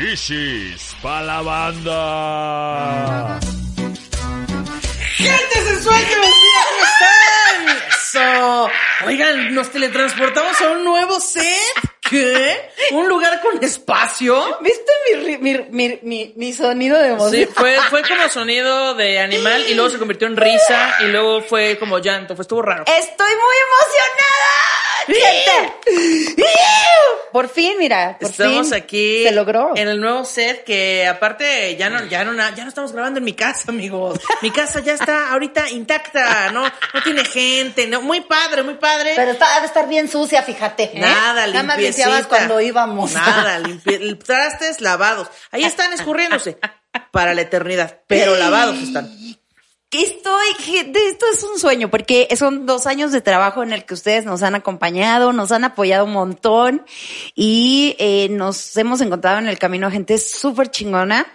Shishis pa' la banda. ¡Gente sensual que están! ¡Eso! Oigan, nos teletransportamos a un nuevo set. ¿Qué? ¿Un lugar con espacio? ¿Viste mi, ri- mi, mi, mi, mi sonido de voz? Sí, fue, fue como sonido de animal y luego se convirtió en risa y luego fue como llanto. Fue, estuvo raro. Estoy muy emocionada. Gente. Por fin, mira, por Estamos fin aquí Se logró. en el nuevo set que aparte ya no, ya no, ya no estamos grabando en mi casa, amigos. Mi casa ya está ahorita intacta, no, no tiene gente, no, muy padre, muy padre. Pero está, ha de estar bien sucia, fíjate. ¿eh? Nada, Nada más limpiecita. limpiabas cuando íbamos. Nada, limpi- trastes lavados. Ahí están escurriéndose para la eternidad, pero lavados están. Que Estoy, gente, esto es un sueño, porque son dos años de trabajo en el que ustedes nos han acompañado, nos han apoyado un montón y eh, nos hemos encontrado en el camino gente súper chingona.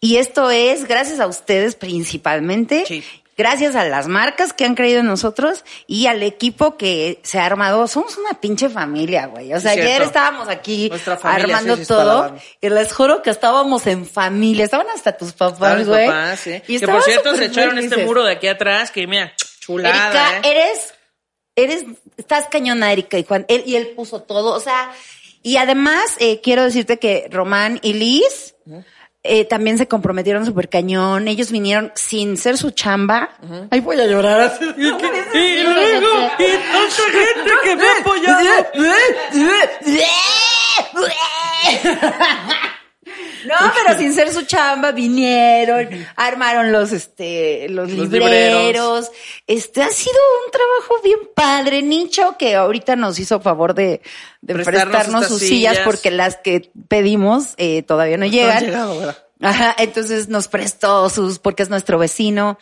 Y esto es gracias a ustedes principalmente. Gracias a las marcas que han creído en nosotros y al equipo que se ha armado. Somos una pinche familia, güey. O sea, ayer estábamos aquí familia, armando sí, sí, todo y les juro que estábamos en familia. Estaban hasta tus papás, güey. papás, sí. Y Que por cierto se echaron este muro de aquí atrás que mira, chulada, Erika, ¿eh? eres, eres, estás cañona, Erika y Juan. Él, y él puso todo, o sea, y además eh, quiero decirte que Román y Liz eh, también se comprometieron súper cañón. Ellos vinieron sin ser su chamba. Ay, voy a llorar. Y luego, y tanta gente que me ha apoyado. No, pero sin ser su chamba vinieron, armaron los este los, Los libreros. libreros. Este ha sido un trabajo bien padre, Nicho, que ahorita nos hizo favor de, de Prestarnos sus sillas. sillas. porque las que pedimos eh, todavía no llegan. llegado, ¿verdad? Ajá, entonces nos prestó sus porque es nuestro vecino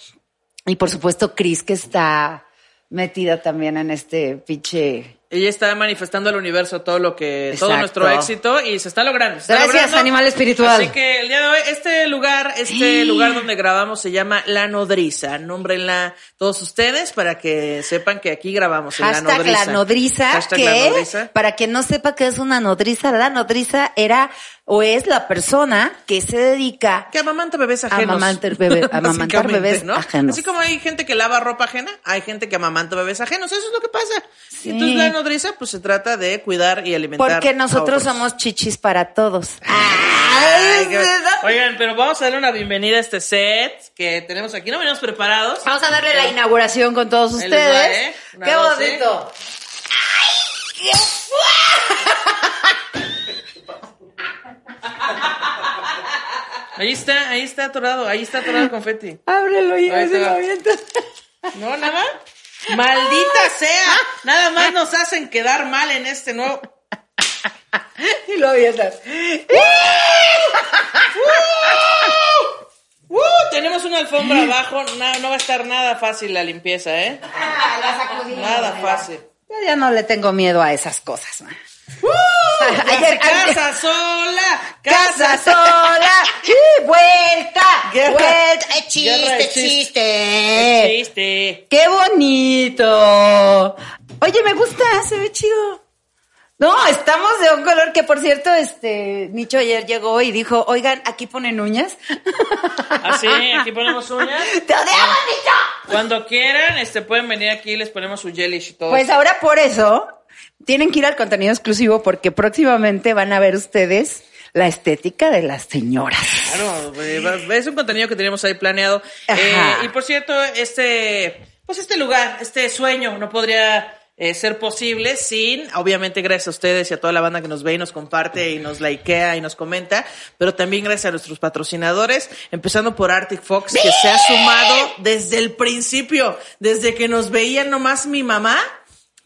y por supuesto Cris que está metida también en este pinche Ella está manifestando al universo todo lo que, todo nuestro éxito y se está logrando. se está Gracias, logrando. animal espiritual. Así que el día de hoy, este lugar, este lugar donde grabamos se llama La Nodriza. Nómbrenla todos ustedes para que sepan que aquí grabamos en La Nodriza. la nodriza, Hashtag que La Nodriza. para quien no sepa qué es una nodriza, la nodriza era o es la persona que se dedica Que amamanta bebés ajenos. Amamantar bebé- amamantar bebés ¿no? ajenos. Así como hay gente que lava ropa ajena, hay gente que amamanta bebés ajenos. Eso es lo que pasa. Sí. Entonces la nodriza, pues se trata de cuidar y alimentar. porque a nosotros otros. somos chichis para todos. Ay, qué- Oigan, pero vamos a darle una bienvenida a este set que tenemos aquí. No venimos preparados. Vamos a darle la inauguración con todos Ahí les va, ustedes. ¿eh? Una, Qué bonito. Ahí está, ahí está atorado, ahí está atorado el confeti. Ábrelo y Ahí se lo va. avienta. No, nada. Maldita sea. Nada más nos hacen quedar mal en este nuevo. Y lo avienta. ¡Uh! Tenemos una alfombra abajo. No, no va a estar nada fácil la limpieza, ¿eh? La sacudimos, Nada fácil. Yo ya no le tengo miedo a esas cosas. man. Ya Ayer- casa sola, Casa sola y vuelta, Guerra. vuelta. Eh, Guerra chiste, chiste. chiste. Chiste. ¡Qué bonito! Oye, me gusta, se ve chido. No, estamos de un color que, por cierto, este, Nicho ayer llegó y dijo, oigan, aquí ponen uñas. Así, Ah, aquí ponemos uñas. ¡Te odiamos, Nicho! Cuando quieran, este, pueden venir aquí, les ponemos su gelish y todo. Pues ahora por eso, tienen que ir al contenido exclusivo porque próximamente van a ver ustedes la estética de las señoras. Claro, eh, es un contenido que tenemos ahí planeado. Eh, y por cierto, este, pues este lugar, este sueño no podría eh, ser posible sin, obviamente gracias a ustedes y a toda la banda que nos ve y nos comparte y nos likea y nos comenta, pero también gracias a nuestros patrocinadores, empezando por Arctic Fox, que se ha sumado desde el principio, desde que nos veía nomás mi mamá.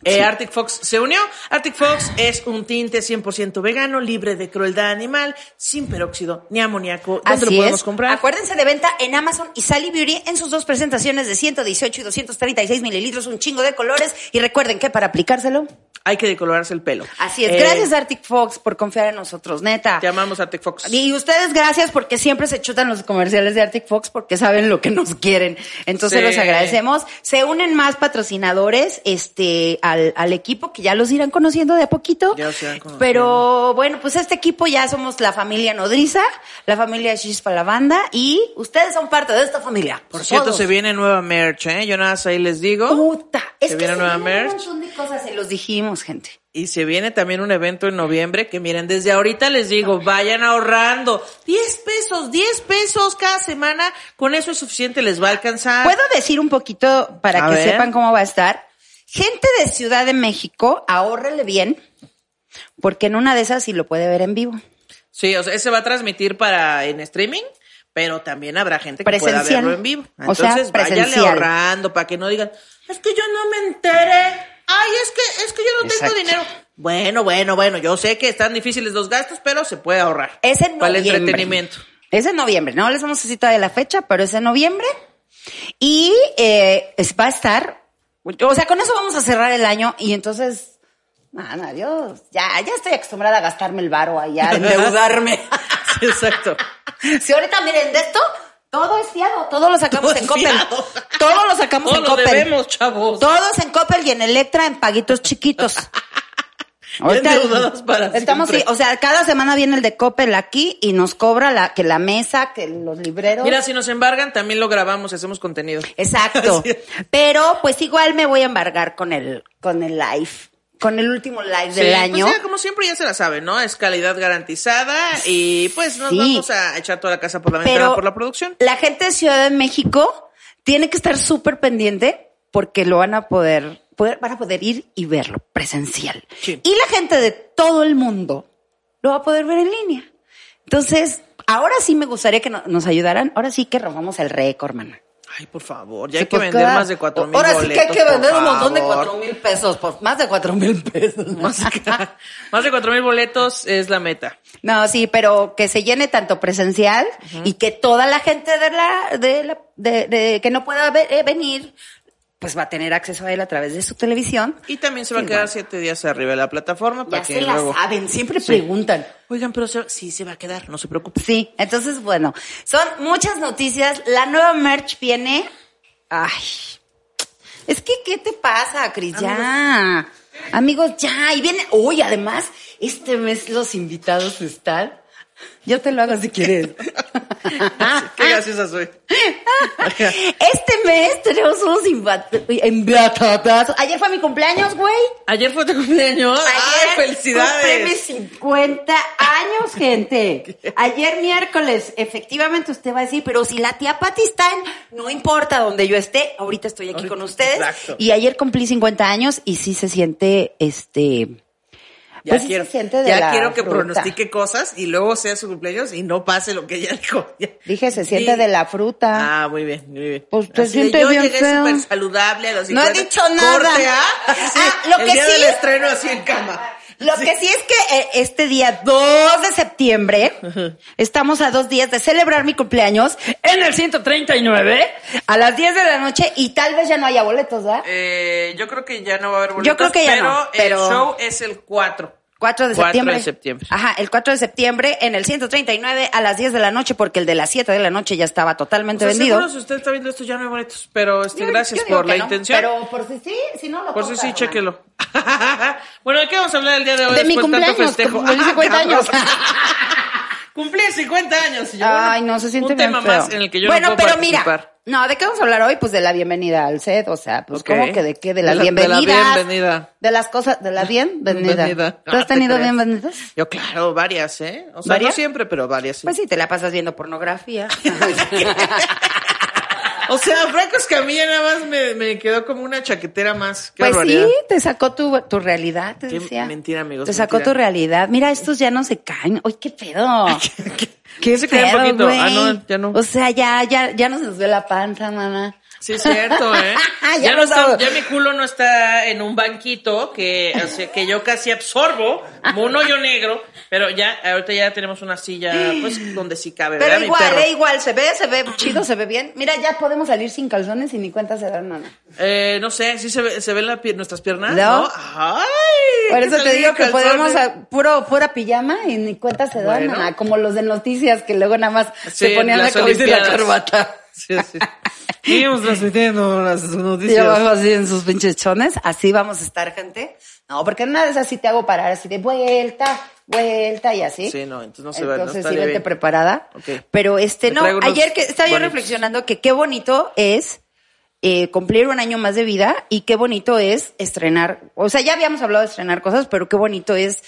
Eh, Arctic Fox se unió. Arctic Fox es un tinte 100% vegano, libre de crueldad animal, sin peróxido ni amoníaco. ¿Dónde lo Así podemos es. comprar? Acuérdense de venta en Amazon y Sally Beauty en sus dos presentaciones de 118 y 236 mililitros, un chingo de colores. Y recuerden que para aplicárselo, Hay que decolorarse el pelo. Así es. Eh, Gracias, Arctic Fox, por confiar en nosotros, neta. Te amamos Arctic Fox. Y ustedes gracias porque siempre se chutan los comerciales de Arctic Fox porque saben lo que nos quieren. Entonces Sí. los agradecemos. Se unen más patrocinadores este al, al equipo que ya los irán conociendo de a poquito. Ya los irán conociendo. Pero bueno, pues este equipo ya somos la familia Nodriza, la familia Chispa la banda y ustedes son parte de esta familia. Por cierto, Todos. se viene nueva merch, ¿eh? Yo nada más ahí les digo. Puta, es Se que viene se nueva merch. un montón de cosas, se los dijimos, gente. Y se viene también un evento en noviembre que miren, desde ahorita les digo, vayan ahorrando. 10 pesos, 10 pesos cada semana. Con eso es suficiente, les va a alcanzar. ¿Puedo decir un poquito para A que ver. sepan cómo va a estar? Gente de Ciudad de México, ahórrele bien, porque en una de esas sí lo puede ver en vivo. Sí, o sea, ese va a transmitir para en streaming, pero también habrá gente que pueda verlo en vivo. O sea, Entonces, presencial. ahorrando para que no digan, es que yo no me enteré. Ay, es que, es que yo no Exacto. tengo dinero. Bueno, bueno, bueno, yo sé que están difíciles los gastos, pero se puede ahorrar. Es en Para el noviembre. entretenimiento. Es en noviembre, no les vamos a decir todavía la fecha, pero es en noviembre. Y eh, va a estar, o sea, con eso vamos a cerrar el año y entonces, man, adiós. Ya, ya estoy acostumbrada a gastarme el varo allá, a endeudarme. Sí, exacto. Si ahorita miren de esto, todo es fiado, todo lo sacamos Todo en Coppel. fiado. Todo lo sacamos Todos en lo Coppel. debemos, chavos. Todos en Coppel y en Electra en paguitos chiquitos. para estamos, sí, o sea, cada semana viene el de Coppel aquí y nos cobra la, que la mesa, que los libreros. Mira, si nos embargan, también lo grabamos y hacemos contenido. Exacto. Pero pues igual me voy a embargar con el, con el live, con el último live Sí, del pues año. ya, como siempre ya se la sabe, ¿no? Es calidad garantizada y pues nos Sí. vamos a echar toda la casa por la ventana Pero por la producción. la gente de Ciudad de México tiene que estar súper pendiente porque lo van a poder, poder, van a poder ir y verlo presencial. Sí. Y la gente de todo el mundo lo va a poder ver en línea. Entonces, ahora sí me gustaría que no- nos ayudaran. Ahora sí que rompamos el récord, hermana. Ay, por favor, ya Sí, hay que pues, vender cada- más de cuatro mil Ahora sí que hay que vender un montón de cuatro mil pesos, por más de cuatro mil pesos. Más, más de cuatro mil boletos es la meta. No, sí, pero que se llene tanto presencial y que toda la gente de la, de la, de, de- que no pueda ve- eh, venir, pues va a tener acceso a él a través de su televisión. Y también se va a quedar bueno. siete días arriba de la plataforma Ya para se que la luego. saben, siempre preguntan. Oigan, pero se- sí se va a quedar, no se preocupen. Sí, entonces bueno, son muchas noticias. La nueva merch viene. Ay, es que ¿qué te pasa, Cris? Ya, amigos, ya y viene. Uy, además este mes los invitados están. Yo te lo hago si quieres. Qué graciosa soy. Este mes tenemos unos invitados. Ayer fue mi cumpleaños, güey. Ayer fue tu cumpleaños. Ayer Ay, felicidades. mis 50 años, gente. Ayer miércoles, efectivamente usted va a decir, pero si la tía Pati está en, no importa donde yo esté, ahorita estoy aquí con ustedes. Exacto. Y ayer cumplí 50 años y sí se siente, este, Ya pues quiero, siente de ya la quiero que fruta. pronostique cosas y luego sea su cumpleaños y no pase lo que ella dijo. Dije, se siente Sí. de la fruta. Ah, muy bien, muy bien. Pues te yo bien llegué feo. súper saludable a los No he 50. dicho nada. Corte A. Sí, Ah, lo el que día sí- del estreno así en cama. Lo Sí. que sí es que eh, este día 2 de septiembre estamos a dos días de celebrar mi cumpleaños en el 139 a las 10 de la noche y tal vez ya no haya boletos, ¿verdad? Eh, yo creo que ya no va a haber boletos. Yo creo que ya pero no, pero- el show es el 4. 4 de 4 septiembre. de septiembre. Ajá, el 4 de septiembre en el 139 a las 10 de la noche porque el de las 7 de la noche ya estaba totalmente O sea, vendido. seguro si usted está viendo esto ya no hay boletos, pero este, Yo- gracias yo por la no, intención. Pero por si sí, si no lo por si sí, chéquelo. bueno, ¿de qué vamos a hablar el día de hoy? De mi de tanto cumpleaños, festejo? cumplí 50 años. Cumplí 50 años. y yo, Ay, bueno, no, se siente Un bien tema feo. más en el que yo bueno, no puedo pero participar. mira, no, ¿de qué vamos a hablar hoy? Pues de la bienvenida al set, o sea, pues Ok. ¿cómo que de qué? De las De la- de la bienvenida. De las cosas, de la bienvenida. Bienvenida. ¿Tú has Ah, te tenido creas. bienvenidas? Yo, claro, varias, ¿eh? O sea, ¿Varias? no siempre, pero varias, sí. Pues sí, te la pasas viendo pornografía. o sea, Franco Escamilla nada más me, me quedó como una chaquetera más. Qué pues barbaridad. sí, te sacó tu, tu realidad, te Qué decía. mentira, amigos, Te sacó tu realidad. Mira, estos ya no se caen. Uy, qué pedo. ¿Qué se cae un pedo, poquito? Ah, no, ya no. O sea, ya, ya, ya no se nos ve la panza, mamá. Sí, es cierto, ¿eh? Ya ya, no está, ya mi culo no está en un banquito que, o sea, que yo casi absorbo como un hoyo negro, pero ya, ahorita ya tenemos una silla, pues, donde sí cabe, Pero ¿verdad, mi igual, eh, igual, se ve, se ve chido, se ve bien. Mira, ya podemos salir sin calzones y ni cuenta se dan nada. Eh, no sé, ¿sí se ve, se ven la nuestras piernas? No. ¡Ay! Por ¿qué eso te digo que podemos a puro, pura pijama y ni cuenta se dan Bueno. nada. Como los de noticias que luego nada más Sí, se ponían la camisa y la corbata. Sí, sí. Seguimos transmitiendo las Y noticias. abajo así en sus pinches chones. Así vamos a estar, gente. No, porque en una de esas sí te hago parar así de vuelta, vuelta y así. Sí, no, entonces no se va, no Entonces sí bien. preparada. Pero este, no, ayer que estaba yo bonitos. reflexionando que qué bonito es eh, cumplir un año más de vida y qué bonito es estrenar. O sea, ya habíamos hablado de estrenar cosas, pero qué bonito es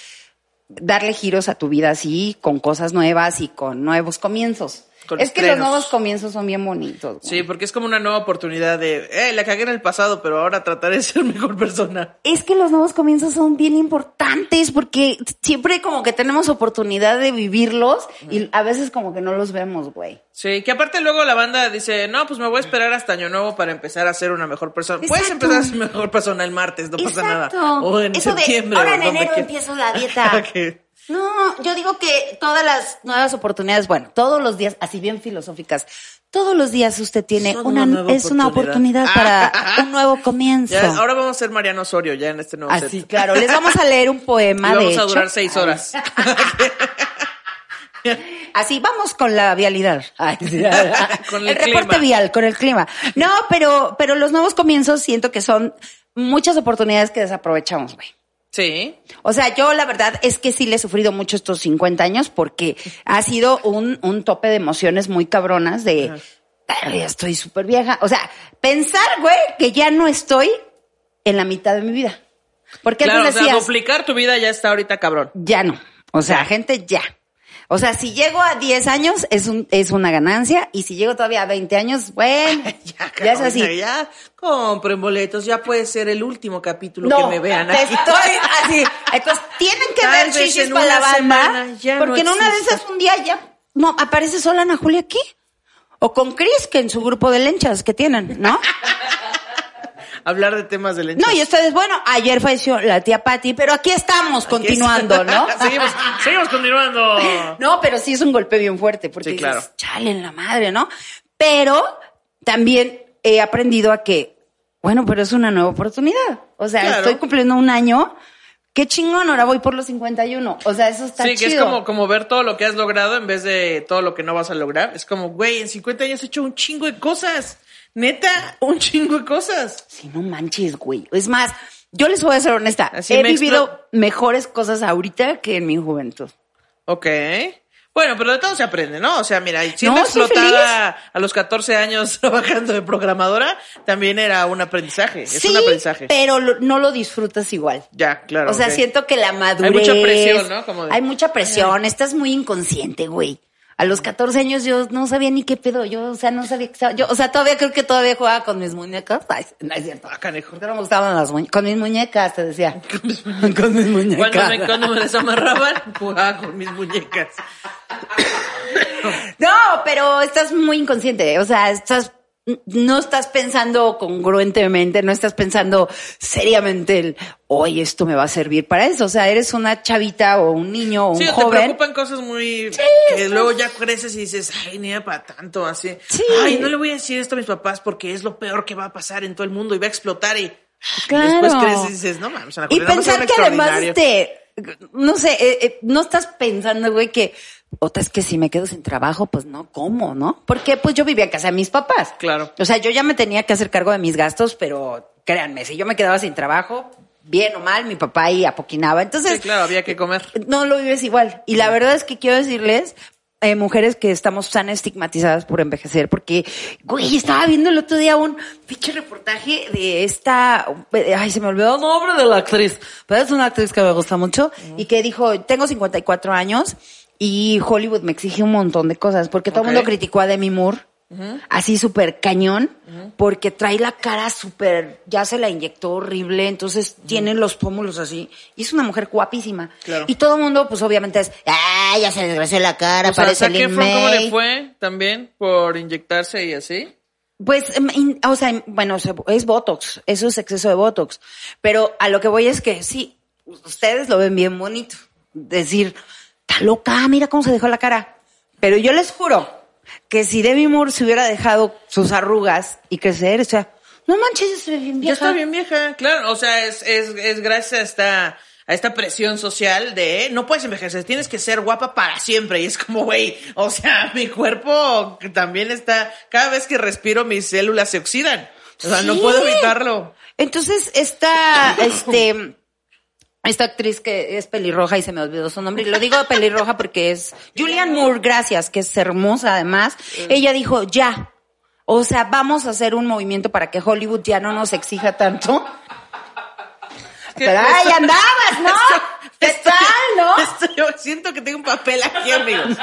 darle giros a tu vida así, con cosas nuevas y con nuevos comienzos. Con es que los nuevos comienzos son bien bonitos. güey. Sí, porque es como una nueva oportunidad de, eh, la cagué en el pasado, pero ahora trataré de ser mejor persona. Es que los nuevos comienzos son bien importantes porque siempre como que tenemos oportunidad de vivirlos y a veces como que no los vemos, güey. Sí, que aparte luego la banda dice, no, pues me voy a esperar hasta año nuevo para empezar a ser una mejor persona. Puedes empezar a ser mejor persona el martes, no pasa nada. O en Eso de, septiembre. ahora o en enero empiezo la dieta. Que- No, yo digo que todas las nuevas oportunidades, bueno, todos los días, así bien filosóficas, todos los días usted tiene Son una, es una oportunidad para un nuevo comienzo. Ya, ahora vamos a ser Mariano Osorio ya en este nuevo Así, set. claro. Les vamos a leer un poema Y de vamos a hecho. durar seis horas. Así, vamos con la vialidad. Ay. Con el el reporte vial, con el clima. No, pero, pero los nuevos comienzos siento que son muchas oportunidades que desaprovechamos, güey. Sí. O sea, yo la verdad es que sí le he sufrido mucho estos 50 años porque ha sido un, un tope de emociones muy cabronas de, "Ay, ya estoy súper vieja. O sea, pensar, güey, que ya no estoy en la mitad de mi vida. Porque Claro, o antes sea, decías, duplicar tu vida ya está ahorita cabrón. ya no. O sea, gente, ya. O sea, si llego a 10 años es un, es una ganancia y si llego todavía a 20 años, bueno, ya, es así. Ya compren boletos, ya puede ser el último capítulo No, que me vean te aquí. estoy así. Entonces, tienen que Tal ver chichis para la banda. no porque en una de esas un día ya no aparece sola Ana Julia aquí. O con Chris, que en su grupo de lenchas que tienen, ¿no? Hablar de temas de. No, y ustedes, bueno, ayer falleció la tía Patty, pero aquí estamos continuando, ¿no? seguimos, seguimos continuando. No, pero sí es un golpe bien fuerte, porque Sí, dices, chale en la madre, ¿no? Pero también he aprendido a que, bueno, pero es una nueva oportunidad. O sea, Claro. estoy cumpliendo un año. Qué chingón, ahora voy por los 51. O sea, eso está Sí, que chido. es como, como ver todo lo que has logrado en vez de todo lo que no vas a lograr. Es como, güey, en 50 años he hecho un chingo de cosas. Neta, un chingo de cosas. Si no manches, güey. Es más, yo les voy a ser honesta. Así he me vivido mejores cosas ahorita que en mi juventud. Ok. Bueno, pero de todo se aprende, ¿no? O sea, mira, siendo No, explotada a los 14 años trabajando de programadora, también era un aprendizaje. Es un aprendizaje. pero lo- no lo disfrutas igual. Ya, claro. o sea, siento que la madurez. mucha presión, ¿no? Como de- Hay mucha presión. Estás muy inconsciente, güey. A los 14 años yo no sabía ni qué pedo. Yo, o sea, no sabía que estaba. Yo, o sea, todavía creo que todavía jugaba con mis muñecas. Ay, no es cierto. Canejo. Porque no me gustaban las muñecas. Con mis muñecas, te decía. con mis muñecas. Cuando me, cuando me desamarraban, jugaba con mis muñecas. No, pero estás muy inconsciente. O sea, estás. No estás pensando congruentemente, no estás pensando seriamente el, oye, esto me va a servir para eso. O sea, eres una chavita o un niño o un Sí, te joven. preocupan cosas muy... que estás- luego ya creces y dices, ay, ni era para tanto, así. Sí. Ay, no le voy a decir esto a mis papás porque es lo peor que va a pasar en todo el mundo y va a explotar y... Claro. Y después creces y dices, no mames, Y era pensar un que además, extraordinario". este, no sé, eh, eh, no estás pensando, güey, que, otra es que si me quedo sin trabajo, pues no, ¿cómo, no? Porque pues yo vivía en casa de mis papás. Claro. O sea, yo ya me tenía que hacer cargo de mis gastos, pero créanme, si yo me quedaba sin trabajo, bien o mal, mi papá ahí apoquinaba. Entonces, Sí, claro, había que comer. no lo vives igual. Y la verdad es que quiero decirles, eh, mujeres que estamos tan estigmatizadas por envejecer, porque, güey, estaba viendo el otro día un pinche reportaje de esta, ay, se me olvidó el nombre de la actriz, pero es una actriz que me gusta mucho, y que dijo, tengo 54 años y Hollywood me exige un montón de cosas, porque todo el mundo criticó a Demi Moore. Así súper cañón, porque trae la cara súper, ya se la inyectó horrible, entonces tiene los pómulos así. Y es una mujer guapísima. Claro. Y todo el mundo, pues obviamente es, ah, ya se desgració la cara, O sea, parece Lin Efron, ¿cómo May". le fue también por inyectarse y así? Pues, em, o sea, bueno, sea, es Botox, eso es exceso de Botox. Pero a lo que voy es que sí, ustedes lo ven bien bonito. Decir, está loca, mira cómo se dejó la cara. Pero yo les juro que si Demi Moore se hubiera dejado sus arrugas y crecer, o sea, no manches, ya se ve bien Ya vieja. está bien vieja, claro. O sea, es, es, es gracias a esta, a esta presión social de no puedes envejecer, tienes que ser guapa para siempre. Y es como, güey, o sea, mi cuerpo también está, cada vez que respiro mis células se oxidan. O sea, no puedo evitarlo. Entonces, esta, este, esta actriz que es pelirroja y se me olvidó su nombre, y lo digo pelirroja porque es Julianne Moore, gracias, que es hermosa además. Ella dijo, ya. O sea, vamos a hacer un movimiento para que Hollywood ya no nos exija tanto. Pero ahí andabas, ¿no? ¿Qué Estoy- tal, no? estoy- yo siento que tengo un papel aquí, amigos.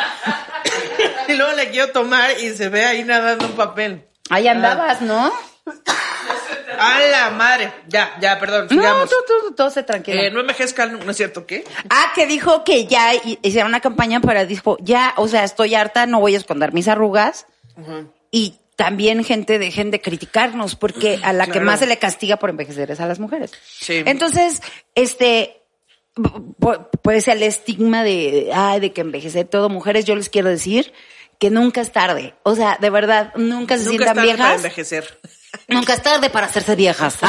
y luego le quiero tomar y se ve ahí nadando un papel. Ahí andabas, ¿no? A la madre. Ya, ya, perdón, No, sigamos. tú, tú, todo se tranquilo. Eh, no envejezcan, ¿no es cierto? ¿Qué? Ah, que dijo que ya hi- hicieron una campaña para, dijo, ya, o sea, estoy harta, no voy a esconder mis arrugas. Y también, gente, dejen de criticarnos, porque a la que más se le castiga por envejecer es a las mujeres. Sí. Entonces, este, pu- pu- pues el estigma de, ay, de que envejecer todo mujeres, yo les quiero decir que nunca es tarde. O sea, de verdad, nunca se Nunca es sientan tarde para viejas. envejecer. Nunca es tarde para hacerse viejas.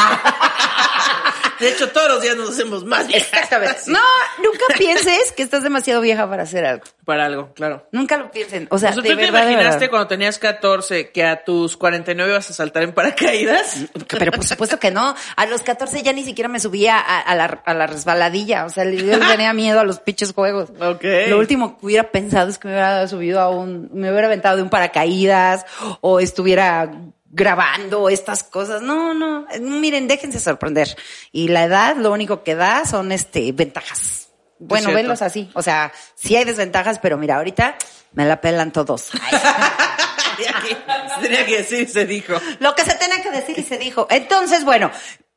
De hecho, todos los días nos hacemos más viejas. Exactamente. Sí. No, nunca pienses que estás demasiado vieja para hacer algo. Para algo, claro. Nunca lo piensen. O sea, ¿Tú te imaginaste verdad. cuando tenías 14 que a tus 49 ibas a saltar en paracaídas? Pero por supuesto que no. A los 14 ya ni siquiera me subía a, a la, a la resbaladilla. O sea, yo tenía miedo a los pinches juegos. Ok. Lo último que hubiera pensado es que me hubiera subido a un, me hubiera aventado de un paracaídas o estuviera grabando estas cosas. No, no. Miren, déjense sorprender. Y la edad lo único que da son este ventajas. Bueno, venlos así. O sea, sí hay desventajas, pero mira, ahorita me la pelan todos. Tenía que decir, se dijo. Lo que se tenía que decir y se dijo. Entonces, bueno,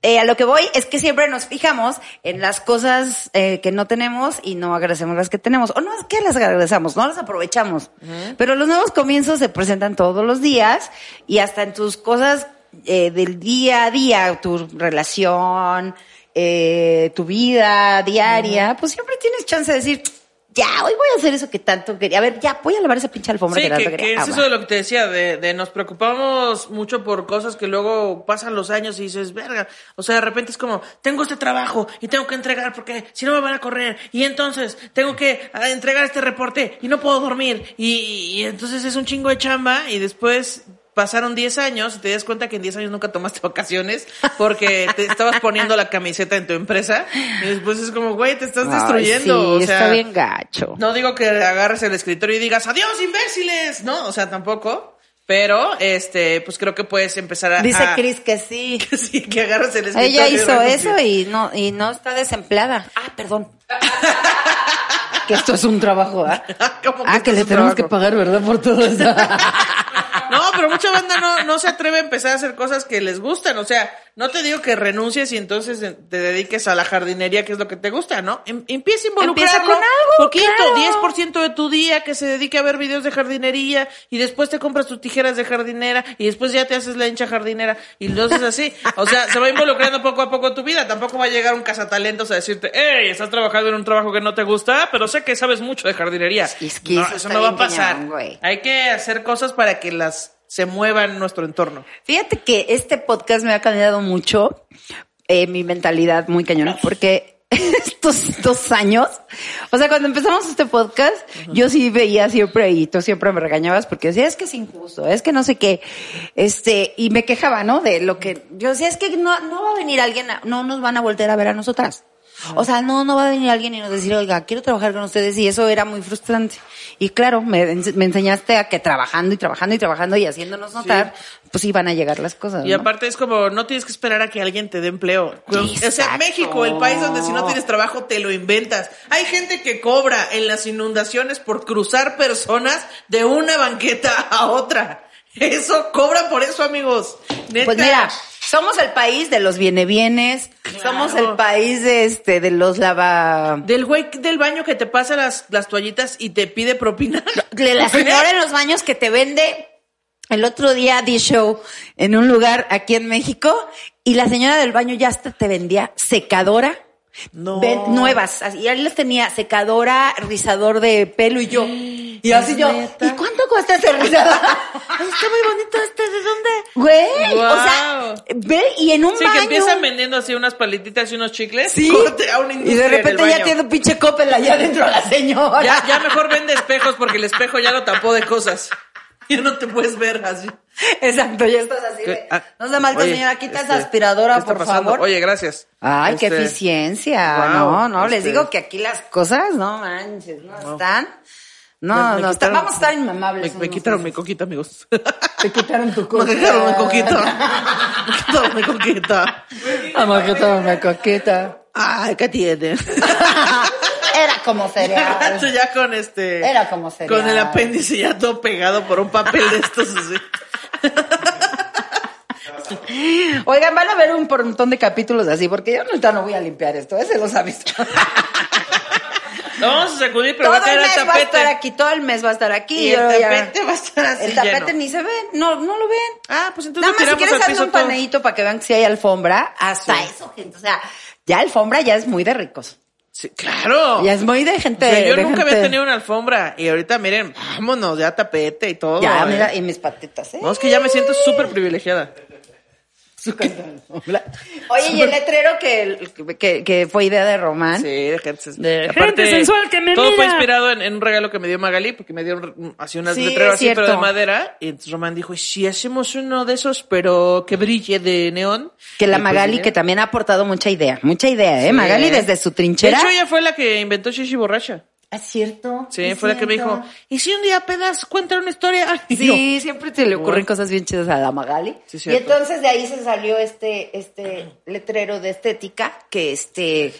eh, a lo que voy es que siempre nos fijamos en las cosas eh, que no tenemos y no agradecemos las que tenemos. O no es que las agradecemos, no las aprovechamos. Pero los nuevos comienzos se presentan todos los días y hasta en tus cosas eh, del día a día, tu relación, eh, tu vida diaria, pues siempre tienes chance de decir, ya, hoy voy a hacer eso que tanto quería. A ver, ya, voy a lavar esa pinche alfombra Sí, que que, que es Ah, eso de lo que te decía, de, de nos preocupamos mucho por cosas que luego pasan los años y dices, verga, o sea, de repente es como, tengo este trabajo y tengo que entregar porque si no me van a correr y entonces tengo que ah, entregar este reporte y no puedo dormir y, y entonces es un chingo de chamba y después pasaron 10 años y te das cuenta que en 10 años nunca tomaste vacaciones porque te estabas poniendo la camiseta en tu empresa y después es como, güey, te estás Ay, destruyendo. sí, o sea, está bien gacho. no digo que agarres el escritorio y digas, adiós, imbéciles, ¿no? O sea, tampoco. Pero, este, pues creo que puedes empezar a... Dice Cris que sí. que sí, que agarres el escritorio. Ella hizo eso y no, y no está desempleada. Ah, perdón. que esto es un trabajo, ¿ah? ¿Cómo Ah, que es le tenemos que pagar, ¿verdad? Por todo eso. No, pero mucha banda no, no se atreve a empezar a hacer cosas que les gustan. O sea, no te digo que renuncies y entonces te dediques a la jardinería, que es lo que te gusta, ¿no? Em- empieza a involucrarlo. Empieza con algo, Poquito, claro. 10% de tu día que se dedique a ver videos de jardinería y después te compras tus tijeras de jardinera y después ya te haces la hincha jardinera y entonces así. O sea, se va involucrando poco a poco tu vida. Tampoco va a llegar un cazatalentos a decirte, hey, estás trabajando en un trabajo que no te gusta, pero sé que sabes mucho de jardinería. Es que no, eso eso no va a pasar. cañón, güey. Hay que hacer cosas para que las se muevan en nuestro entorno. Fíjate que este podcast me ha cambiado mucho eh, mi mentalidad muy cañona, porque estos dos años, o sea, cuando empezamos este podcast, yo sí veía siempre y tú siempre me regañabas porque decía, es que es injusto, es que no sé qué, este, y me quejaba, ¿no? De lo que, yo decía, es que no, no va a venir alguien, a- no nos van a volver a ver a nosotras. O sea, no, no va a venir alguien y nos decir, oiga, quiero trabajar con ustedes y eso era muy frustrante. Y claro, me, me enseñaste a que trabajando y trabajando y trabajando y haciéndonos notar, pues iban a llegar las cosas. Y ¿no? aparte es como, no tienes que esperar a que alguien te dé empleo. O sea. México, el país donde si no tienes trabajo te lo inventas. Hay gente que cobra en las inundaciones por cruzar personas de una banqueta a otra. Eso, cobra por eso, amigos. Neta. Pues mira, somos el país de los viene bienes, somos el país de este, de los lava, Del güey del baño que te pasa las, las toallitas y te pide propina. de la señora en los baños que te vende El otro día di show en un lugar aquí en México y la señora del baño ya hasta te vendía secadora. No. ven- nuevas. Así, y ahí les tenía secadora, rizador de pelo y yo. Y así yo. ¿Neta? ¿Y cuánto cuesta este rizador? Ay, está muy bonito este. ¿De dónde? Güey. O sea, ve y en un Sí, baño. que empiezan vendiendo así unas paletitas y unos chicles. Sí. Corte a una Y de repente ya tiene un pinche copel allá adentro la señora. Ya, ya mejor vende espejos porque el espejo ya lo tapó de cosas. Ya no te puedes ver así. Exacto, ya estás así. de. Ah, no sea mal, oye, señora, quita este, esa aspiradora, ¿qué está por pasando? favor. Oye, gracias. Ay, qué Este, eficiencia. wow, no, no, les este- digo que aquí las cosas, no manches, no están. No, Me- me no, quitaron- vamos a estar inmamables. Me, me quitaron mi coquita, amigos. Te quitaron tu Me coquita. quitaron mi coquita. Me quitaron mi coquita. Me quitaron mi coquita. Ay, ¿qué tiene? Era como cereal. Ya con este. Era como cereal. Con el apéndice ya todo pegado por un papel de estos así. Oigan, van a ver un montón de capítulos así, porque yo no, no voy a limpiar esto, ese los ha visto. Lo vamos a sacudir, pero todo va a caer el el mes va a tapete. estar aquí, todo el mes va a estar aquí. Y el ya- tapete va a estar así El tapete lleno. ni se ve, no, no lo ven. Ah, pues entonces Nada más si quieres al piso un paneíto para que vean que si hay alfombra, hasta Sí. eso, gente. O sea, ya alfombra ya es muy de ricos. Sí, claro. Ya es muy de O gente. sea, yo de nunca gente- había tenido una alfombra y ahorita miren, vámonos, ya tapete y todo. Ya, eh. mira, y mis patitas, ¿eh? No, es que ya me siento súper privilegiada. Oye, y el letrero que, que, que fue idea de Román. Sí, de gente, De aparte, gente sensual que me Todo fue mira. inspirado en, en un regalo que me dio Magali, porque me dio un- así unas Sí, letreros así, pero de madera. Y entonces Román dijo, ¿y si hacemos uno de esos, pero que brille de neón? Que la Y pues, Magali, que también ha aportado mucha idea, mucha idea, ¿eh? Sí. Magali desde su trinchera. De hecho, ella fue la que inventó Shishi Borracha. Es cierto. Sí, es fue la que me dijo, ¿y si un día pedas cuenta una historia? Y Sí, siempre se le ocurren cosas bien chidas a la Magali. Sí, y entonces de ahí se salió este, este letrero de estética, que este,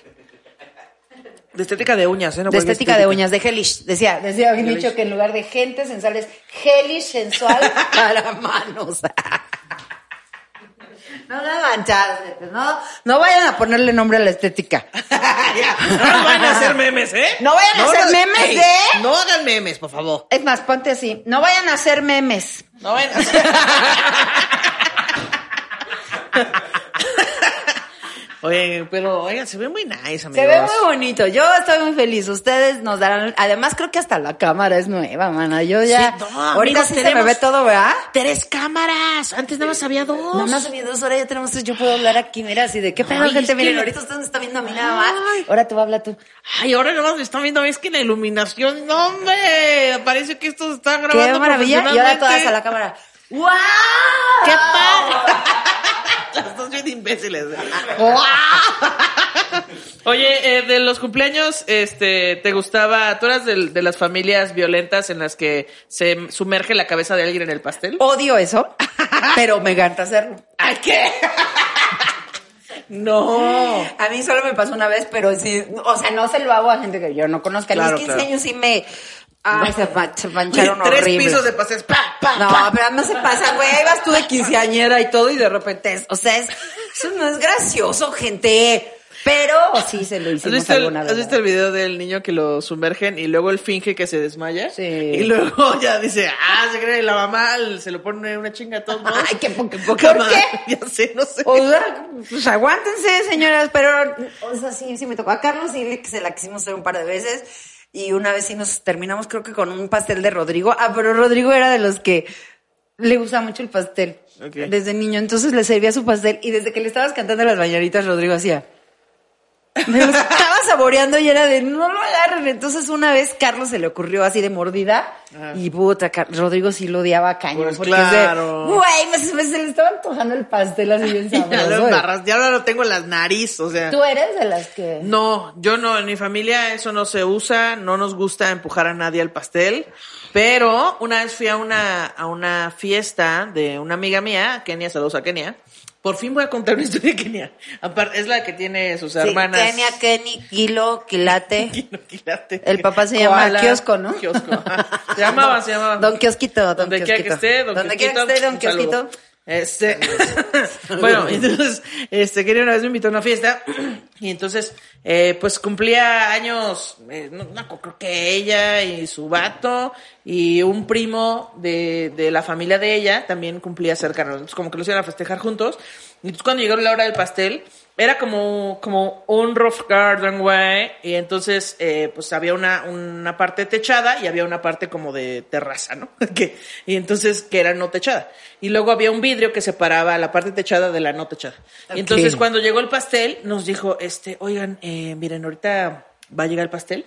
De estética de uñas, ¿eh? No de estética de uñas, de Hellish. Decía, decía bien dicho que en lugar de gente sensual es Hellish sensual para manos. No gente, no, no vayan a ponerle nombre a la estética. No vayan a hacer memes, ¿eh? No vayan a hacer memes ey, de- No hagan memes, por favor. Es más, ponte así. No vayan a hacer memes. No vayan a hacer... Oye, pero, oigan, se ve muy nice, amigos. Se ve muy bonito. Yo estoy muy feliz. Ustedes nos darán. Además, creo que hasta la cámara es nueva, mana. Yo ya. Sí, no, ahorita amigos, sí se me ve todo, ¿verdad? Tres cámaras. Antes nada más había dos. Nada más había dos horas, ya tenemos tres. Yo puedo hablar aquí, mira, así de qué pedo, gente. que Miren, ahorita ustedes me están viendo a mí nada más. Ay. Ahora tú habla tú. Ay, ahora nada más me están viendo, es que la iluminación, no, hombre, parece que esto está grabando Qué maravilla. Y ahora todas a la cámara. ¡Wow! ¡Qué padre! Estás bien imbéciles. Oye, eh, de los cumpleaños, este, ¿te gustaba? ¿Tú eras de, de las familias violentas en las que se sumerge la cabeza de alguien en el pastel? Odio eso, pero me encanta hacerlo. ¿Ay, qué? no. A mí solo me pasó una vez, pero sí, o sea, no se lo hago a gente que yo no conozca. Claro, Los 15 claro. años sí me... Ay, se, se mancharon Tres horrible. pisos de pastel. Pa, pa, No, pa. pero no se pasa, güey. Ahí vas tú de quinceañera y todo y de repente, es- o sea, es, eso no es gracioso, gente. Pero sí se lo ¿Has hicimos visto, el, alguna vez. has visto el video del niño que lo sumergen y luego él finge que se desmaya? Sí. Y luego ya dice, ah, se cree, la mamá se lo pone una chinga a todos. Ay, qué poca- poca ¿por qué? Ya sé, no sé. O sea, pues aguántense, señoras, pero, o sea, sí, sí me tocó a Carlos y que se la quisimos hacer un par de veces. Y una vez sí nos terminamos, creo que con un pastel de Rodrigo. Ah, pero Rodrigo era de los que le gusta mucho el pastel. Ok. Desde niño. Entonces le servía su pastel y desde que le estabas cantando las bañaritas, Rodrigo hacía. Me lo estaba saboreando y era de no lo agarren. Entonces una vez Carlos se le ocurrió así de mordida Ajá. y puta, Rodrigo sí lo odiaba cañón. Pues porque claro. güey, me- me- se le estaba antojando el pastel así bien Ya sabroso. lo embarras, ya ahora lo tengo en la nariz, o sea. Tú eres de las que... No, yo no, en mi familia eso no se usa, no nos gusta empujar a nadie al pastel, pero una vez fui a una, a una fiesta de una amiga mía, Kenia, saludos a Kenia. Por fin voy a contar una historia de Kenia. Aparte, es la que tiene sus Sí, hermanas. Kenia, Kenny, Kilo, Quilate. Kilo, Quilate. El papá se llama Koala, Kiosco, ¿no? Kiosco. ajá. Se llamaba, se llamaba. Don Kiosquito, Don Donde quiera que esté, Don Donde quiera que esté, Don. Kiosquito. Este, bueno, entonces, este, quería una vez me invitó a una fiesta Y entonces, eh, pues cumplía años, eh, no, no, creo que ella y su vato y un primo de, de la familia de ella también cumplía cercano. Entonces, como que los iban a festejar juntos. Y entonces, cuando llegó la hora del pastel, era como, como un roof garden, güey. Y entonces, eh, pues había una, una parte techada y había una parte como de terraza, ¿no? que, y entonces, que era no techada. Y luego había un vidrio que separaba la parte techada de la no techada. Y entonces, cuando llegó el pastel, nos dijo, este, oigan, eh, miren, ahorita va a llegar el pastel.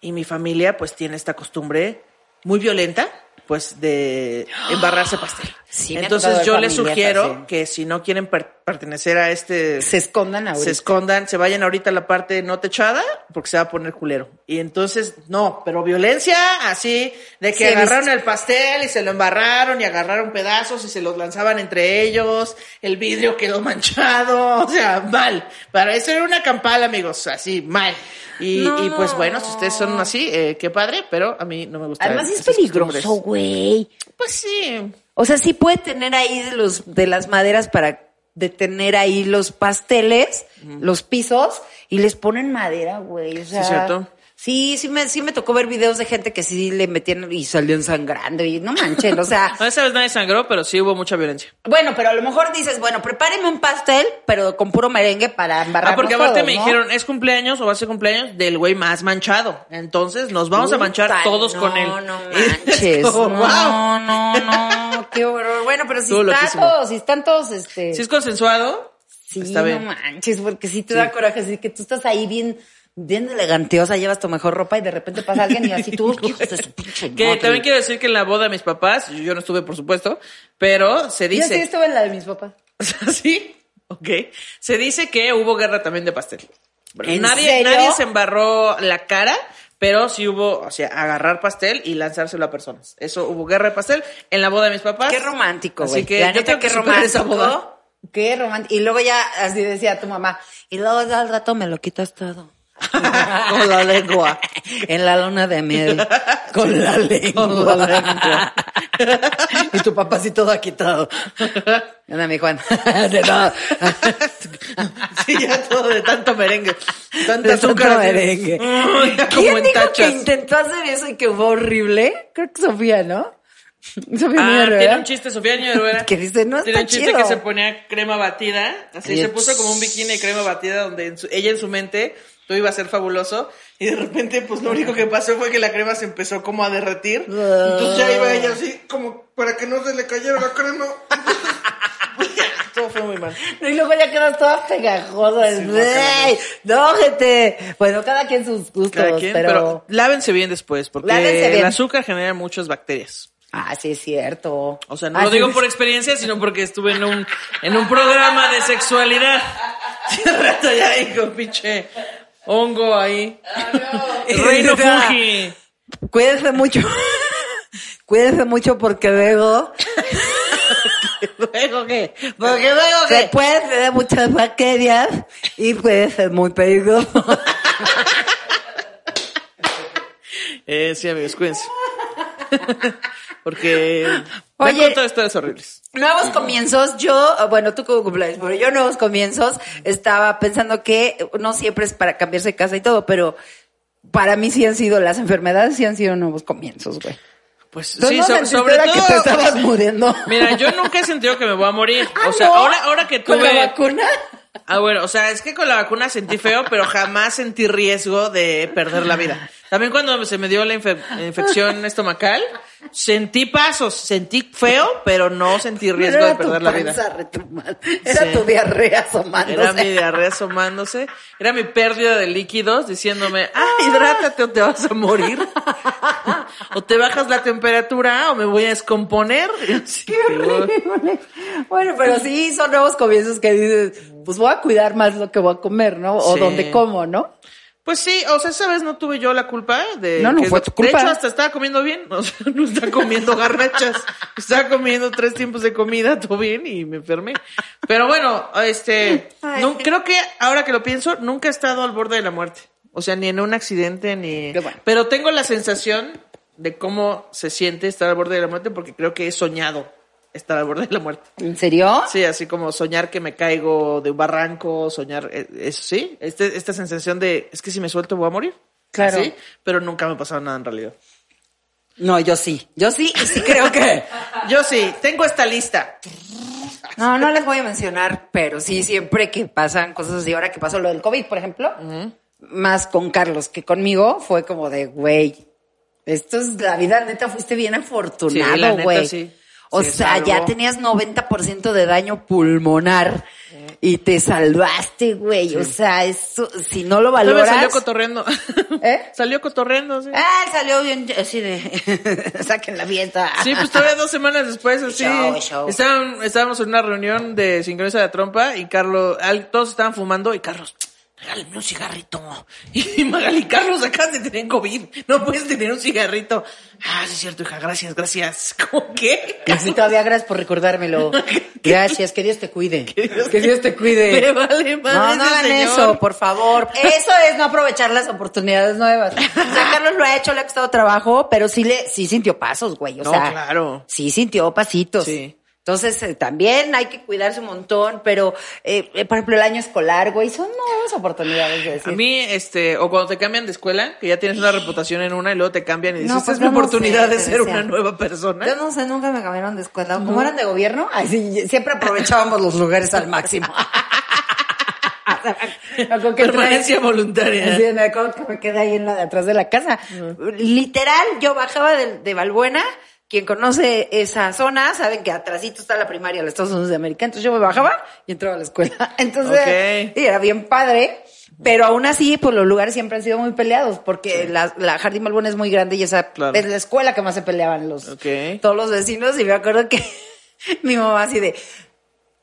Y mi familia, pues, tiene esta costumbre muy violenta, pues, de embarrarse pastel. Sí, Entonces, yo les sugiero que si no quieren per- pertenecer a este Se escondan ahorita. se escondan, se vayan ahorita a la parte no techada, porque se va a poner culero. Y entonces, no, pero violencia así, de que Sí, agarraron el pastel y se lo embarraron y agarraron pedazos y se los lanzaban entre ellos, el vidrio quedó manchado, o sea, mal. Para eso era una campal, amigos, así, mal. Y, No. y pues bueno, si ustedes son así, eh, qué padre, pero a mí no me gusta. Además es peligroso, güey. Pues sí. O sea, sí puede tener ahí de los de las maderas para detener ahí los pasteles, los pisos y les ponen madera, güey. O sea, cierto. Sí, sí me, sí me tocó ver videos de gente que sí le metían y salían sangrando y no manchen, o sea, No, esa vez nadie sangró, pero sí hubo mucha violencia. bueno, pero a lo mejor dices, bueno, prepáreme un pastel, pero con puro merengue para embarrar. Ah, porque aparte me dijeron, es cumpleaños o va a ser cumpleaños del güey más manchado. Entonces nos vamos a manchar todos con él. No, no manches. como, no, wow. no, no, qué horror. Bueno, pero si Estuvo están loquísimo. todos, si están todos, este. Si es consensuado, Sí, está bien. no manches, porque sí te Sí. da coraje, así que tú estás ahí bien, bien elegantiosa, llevas tu mejor ropa y de repente pasa alguien y así tú, hijos de su pinche Que madre. también quiero decir que en la boda de mis papás, yo no estuve por supuesto, pero se Yo sí dice, estuve en la de mis papás. ¿sí? Ok. Se dice que hubo guerra también de pastel. ¿En nadie, serio? nadie se embarró la cara, pero sí hubo, o sea, agarrar pastel y lanzárselo a personas. Eso hubo guerra de pastel en la boda de mis papás. Qué romántico, Así que La yo neta, tengo que superar esa romántico. boda. Qué romántico. Y luego ya así decía tu mamá, y luego al rato me lo quitas todo. Con la lengua. En la luna de miel. Con la lengua. Con la lengua. y tu papá así todo quitado. Anda, mi Juan. De nada. Sí, ya todo de tanto merengue. Tanta De azúcar. tanto merengue. ¿Quién dijo que intentó hacer eso y que fue horrible? Creo que Sofía, ¿no? Sofía Ah, Niño tiene un chiste, Sofía Niño. Que dice, no Tiene está un chiste chido. que se ponía crema batida. Así Y- se puso como un bikini de crema batida donde en su- ella en su mente todo iba a ser fabuloso. Y de repente, pues lo único que pasó fue que la crema se empezó como a derretir. Entonces ya iba ella así, como para que no se le cayera la crema. todo fue muy mal. Y luego ya quedas toda pegajosa. Sí, Ey, no, gente. Bueno, cada quien sus gustos, Cada quien, pero... pero... lávense bien después, porque bien. el azúcar genera muchas bacterias. Ah, sí es cierto. O sea, no Ah, lo sí. digo por experiencia, sino porque estuve en un, en un programa de sexualidad. Rato ya ahí con pinche hongo ahí. Reino Ya. Fuji. Cuídense mucho. Cuídense mucho porque luego ¿Luego qué? Porque luego se qué? pueden tener muchas bacterias y puede ser muy peligroso. Eh, sí, amigos, cuídense. Porque me Oye. han contado historias horribles. Nuevos comienzos, yo, bueno, tú como cumpleaños, pero yo nuevos comienzos estaba pensando que no siempre es para cambiarse de casa y todo, pero para mí sí han sido, las enfermedades sí han sido nuevos comienzos, güey. Pues ¿Tú sí, no so- sobre la todo. que te estabas muriendo? Mira, yo nunca he sentido que me voy a morir. Ah, o sea, ¿no? ahora, ahora que ¿Con tuve. la vacuna? Ah, bueno, o sea, es que con la vacuna sentí feo, pero jamás sentí riesgo de perder la vida. También cuando se me dio la infe- infección estomacal, sentí pasos, sentí feo, pero no sentí riesgo de perder la vida. Era Sí. tu diarrea asomándose. Era mi diarrea asomándose, era mi pérdida de líquidos diciéndome, ah, hidrátate o te vas a morir. o te bajas la temperatura o me voy a descomponer. Así, Horrible. Bueno, pero sí son nuevos comienzos que dices, pues voy a cuidar más lo que voy a comer, ¿no? O Sí. donde como, ¿no? Pues sí, o sea, esa vez no tuve yo la culpa de... No, no que- fue tu culpa. De hecho, hasta estaba comiendo bien. O sea, no estaba comiendo garnachas. estaba comiendo tres tiempos de comida, todo bien, y me enfermé. Pero bueno, este... No- creo que, ahora que lo pienso, nunca he estado al borde de la muerte. O sea, ni en un accidente, ni... Qué bueno. Pero tengo la sensación de cómo se siente estar al borde de la muerte porque creo que he soñado estar al borde de la muerte. ¿En serio? Sí, así como soñar que me caigo de un barranco, soñar, eh, eso sí, este, esta sensación de, es que si me suelto voy a morir. Claro. Sí, pero nunca me ha pasado nada en realidad. No, yo sí. Yo sí, y sí creo que. Yo sí, tengo esta lista. No, no les voy a mencionar, pero sí, siempre que pasan cosas así, ahora que pasó lo del COVID, por ejemplo, más con Carlos que conmigo, fue como de, güey, esto es la vida, neta, fuiste bien afortunado, güey. sí. O Sí, sea, ya tenías 90% de daño pulmonar y te salvaste, güey. O sea, eso, si no lo valoras. salió cotorreando. ¿Eh? Salió cotorreando, sí. Ah, salió bien, así de, saquen la fiesta. Sí, pues todavía dos semanas después, así. Show, show. Estaban- estábamos en una reunión de sincroniza de trompa y Carlos, todos estaban fumando y Carlos, regálame un cigarrito. Y Magali, Carlos, acabas de tener COVID, no puedes tener un cigarrito. Ah, sí es cierto, hija, gracias, gracias. ¿Cómo qué? Sí, todavía gracias por recordármelo. Gracias, que Dios te cuide. Que Dios te cuide. Me vale madre No, no hagan señor. eso, por favor. Eso es no aprovechar las oportunidades nuevas. O sea, Carlos lo ha hecho, le ha costado trabajo, pero sí le, sí sintió pasos, güey. O No, sea, claro. sí sintió pasitos. Sí. Entonces, eh, también hay que cuidarse un montón, pero, eh, eh, por ejemplo, el año escolar, güey, son nuevas oportunidades de decir. A mí, este, o cuando te cambian de escuela, que ya tienes una reputación en una y luego te cambian y dices, No, esta es pues mi yo no oportunidad sé, de ser una nueva persona. Yo no sé, nunca me cambiaron de escuela. Como eran de gobierno, así, siempre aprovechábamos los lugares al máximo. Acuerdo que Permanencia voluntaria. Sí, me acuerdo que me quedé ahí en la de atrás de la casa. Literal, yo bajaba de, de Balbuena. Quien conoce esa zona, saben que atrásito está la primaria de los Estados Unidos de América. Entonces yo me bajaba y entraba a la escuela. Entonces, y era bien padre. Pero aún así, pues los lugares siempre han sido muy peleados, porque la, la Jardín Balbuena es muy grande y esa Claro. es la escuela que más se peleaban los, todos los vecinos. Y me acuerdo que mi mamá así de,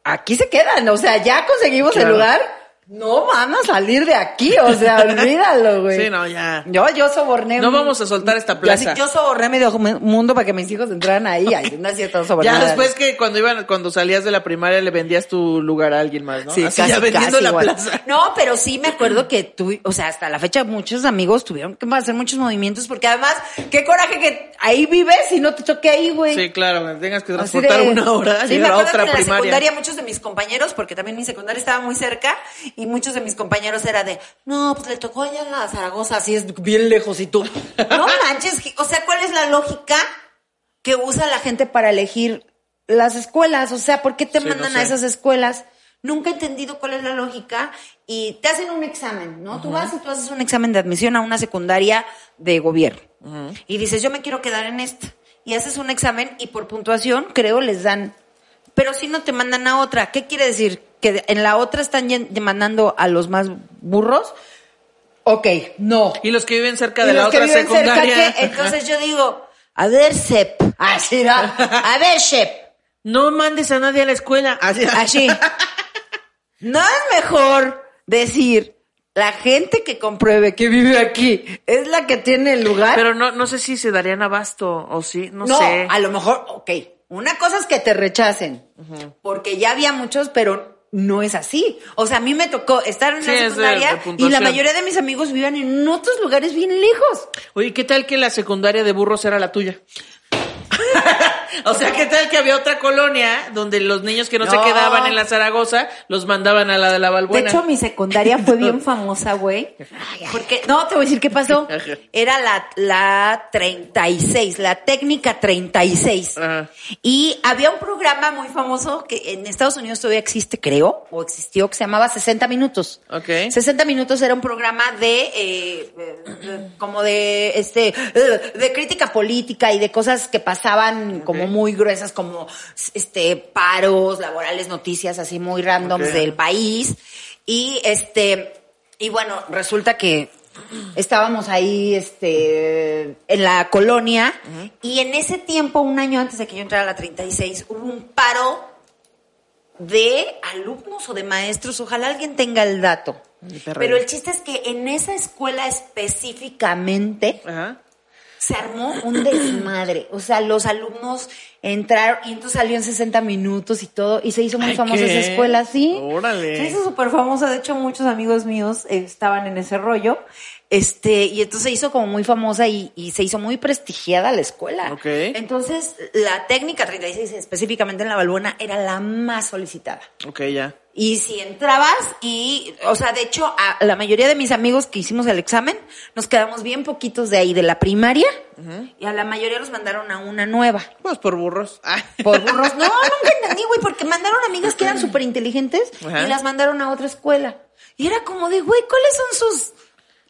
aquí se quedan, o sea, ya conseguimos Claro. el lugar, no van a salir de aquí, o sea, olvídalo, güey. Sí, no, ya. Yo, yo soborné. No vamos a soltar esta Yo plaza. así- Yo, soborné medio mu- mundo para que mis hijos entraran ahí. Ay, no es cierto, soborné. Ya después que cuando iban, cuando salías de la primaria le vendías tu lugar a alguien más, ¿no? Sí, Así casi, ya vendiendo casi la igual. plaza. No, pero sí me acuerdo que tú, o sea, hasta la fecha muchos amigos tuvieron que hacer muchos movimientos porque además, qué coraje que ahí vives y no te toque ahí, güey. Sí, claro, tengas que transportar de- una hora Sí, me llegar a acuerdo otra que en la primaria. secundaria muchos de mis compañeros, porque también mi secundaria estaba muy cerca, y muchos de mis compañeros era de, no, pues le tocó allá en la Zaragoza, así es bien lejos, y tú, no manches, o sea, ¿cuál es la lógica que usa la gente para elegir las escuelas? O sea, ¿por qué te Sí, no mandan a esas escuelas? Nunca he entendido cuál es la lógica y te hacen un examen, ¿no? Tú vas y tú haces un examen de admisión a una secundaria de gobierno y dices, yo me quiero quedar en esta. Y haces un examen y por puntuación, creo, les dan. Pero si no te mandan a otra, ¿qué quiere decir? ¿Que en la otra están mandando a los más burros? Ok, no. Y los que viven cerca de la otra cerca, secundaria. ¿qué? Entonces yo digo, a ver, Sep. Así, ¿no? A ver, Sep. No mandes a nadie a la escuela. Así. Así. ¿No es mejor decir, la gente que compruebe que vive aquí es la que tiene el lugar? Pero no, no sé si se darían abasto o sí, no, no, sé. a lo mejor, ok. Una cosa es que te rechacen, porque ya había muchos, pero no es así. O sea, a mí me tocó estar en Sí, la es de- secundaria y la mayoría de mis amigos vivían en otros lugares bien lejos. Oye, ¿qué tal que la secundaria de burros era la tuya? o sea, ¿qué tal que había otra colonia donde los niños que no, se quedaban en la Zaragoza los mandaban a la de la Balbuena? De hecho, mi secundaria fue bien famosa, güey. Porque, no, te voy a decir qué pasó. Era la, la 36, la técnica 36. Ajá. Y había un programa muy famoso que en Estados Unidos todavía existe, creo, o existió, que se llamaba 60 Minutos. Ok. 60 Minutos era un programa de, eh, eh, como de, este, eh, de crítica política y de cosas que pasaban como muy gruesas, como, este, paros laborales, noticias así muy randoms del país. Y este, y bueno, resulta que estábamos ahí, este, en la colonia y en ese tiempo, un año antes de que yo entrara a la 36, hubo un paro de alumnos o de maestros, ojalá alguien tenga el dato. Pero el chiste es que en esa escuela específicamente. Se armó un desmadre. O sea, los alumnos entraron y entonces salió en 60 minutos y todo, y se hizo muy Ay, famosa ¿qué? esa escuela, sí. Órale. Se hizo súper famosa. De hecho, muchos amigos míos estaban en ese rollo. Este, y entonces se hizo como muy famosa y, y se hizo muy prestigiada la escuela. Ok. Entonces, la técnica 36, específicamente en la balbuena, era la más solicitada. Ok, ya. Y si entrabas y, o sea, de hecho, a la mayoría de mis amigos que hicimos el examen, nos quedamos bien poquitos de ahí, de la primaria, y a la mayoría los mandaron a una nueva. Pues por burros. Ay. Por burros. No, nunca entendí, güey, porque mandaron amigas que eran súper inteligentes y las mandaron a otra escuela. Y era como de, güey, ¿cuáles son sus...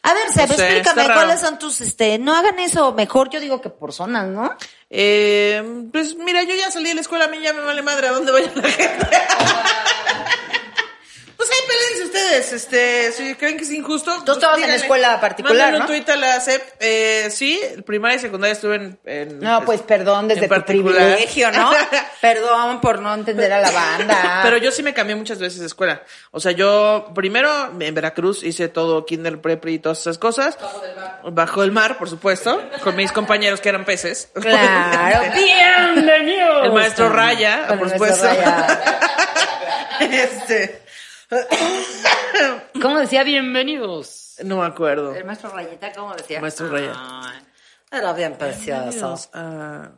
A ver, Seb, No sé, explícame. ¿cuáles son tus, este, no hagan eso, mejor yo digo que por zonas, ¿no? Eh, pues mira, yo ya salí de la escuela, a mí ya me vale madre a dónde vaya la gente. Peleense ustedes, este, si creen que es injusto. Tú pues, estabas en díganle. escuela particular, Mándenle ¿no? un tuit a la SEP, eh, sí, primaria y secundaria estuve en... en- No, pues perdón desde en tu particular. privilegio, ¿no? perdón por no entender a la banda. Pero yo sí me cambié muchas veces de escuela. O sea, yo primero en Veracruz hice todo kinder, prep y todas esas cosas. Bajo del mar. Bajo del mar, por supuesto, con mis compañeros que eran peces. Claro, bienvenido. El maestro Raya, Con por el maestro supuesto. Raya. este, ¿Cómo decía bienvenidos? no me acuerdo. El maestro Rayita, ¿cómo decía? Maestro Raya. Ay, Era bien precioso.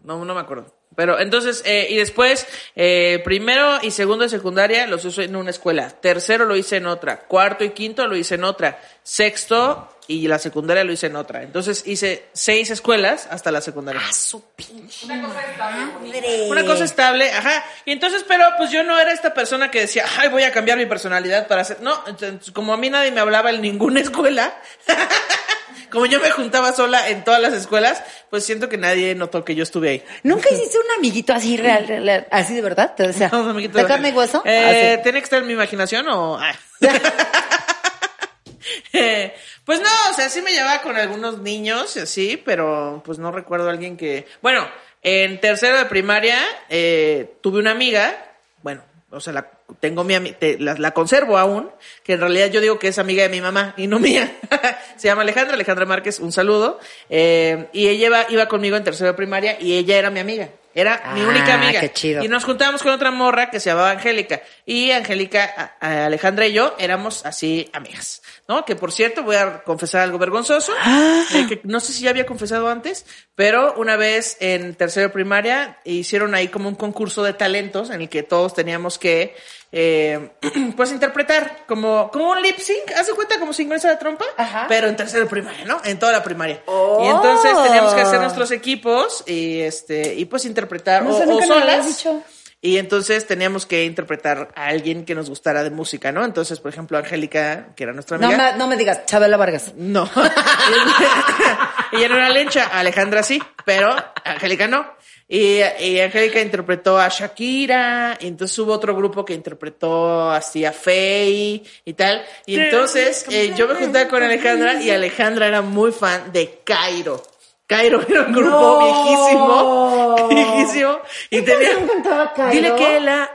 No, no me acuerdo. Pero entonces, eh, y después, eh, primero y segundo de secundaria los hice en una escuela. Tercero lo hice en otra. Cuarto y quinto lo hice en otra. Sexto y la secundaria lo hice en otra. Entonces hice seis escuelas hasta la secundaria. A su pinche madre. Una cosa estable, ajá. Y entonces, pero pues yo no era esta persona que decía, ay, voy a cambiar mi personalidad para hacer. No, entonces, como a mí nadie me hablaba en ninguna escuela, como yo me juntaba sola en todas las escuelas, pues siento que nadie notó que yo estuve ahí. ¿Nunca hiciste un amiguito así real, real, real? así de verdad? Te decía, No, amiguito. ¿de carne y hueso? Eh, Así. ¿Tiene que estar en mi imaginación o...? pues no, o sea, sí me llevaba con algunos niños y así, pero pues no recuerdo a alguien que... Bueno, en tercero de primaria eh, tuve una amiga, bueno, o sea, la, tengo mi te- la, la conservo aún, que en realidad yo digo que es amiga de mi mamá y no mía. Se llama Alejandra, Alejandra Márquez, un saludo. Eh, y ella iba, iba conmigo en tercero de primaria y ella era mi amiga. Era mi Ah, única amiga. qué chido. Y nos juntábamos con otra morra que se llamaba Angélica. Y Angélica, a- a Alejandra y yo éramos así amigas. ¿No? Que por cierto, voy a confesar algo vergonzoso. eh, que no sé si ya había confesado antes, pero una vez en tercero de primaria hicieron ahí como un concurso de talentos en el que todos teníamos que, eh, pues interpretar como, como un lip sync. ¿Haz de cuenta como sincronizar de trompa? Ajá. Pero en tercero de primaria, ¿no? En toda la primaria. Oh. Y entonces teníamos que hacer nuestros equipos y este, y pues interpretar No o, sé, o solas. Y entonces teníamos que interpretar a alguien que nos gustara de música, ¿no? Entonces, por ejemplo, Angélica, que era nuestra No amiga. me, no me digas, Chabela Vargas. No. Ella no era lencha, Alejandra sí, pero Angélica no. Y, y Angélica interpretó a Shakira, y entonces hubo otro grupo que interpretó así a Faye y tal. Y entonces eh, yo me juntaba con Alejandra y Alejandra era muy fan de Cairo. Cairo era un grupo No. viejísimo, viejísimo. Y ¿Qué tenía, Cairo? dile que la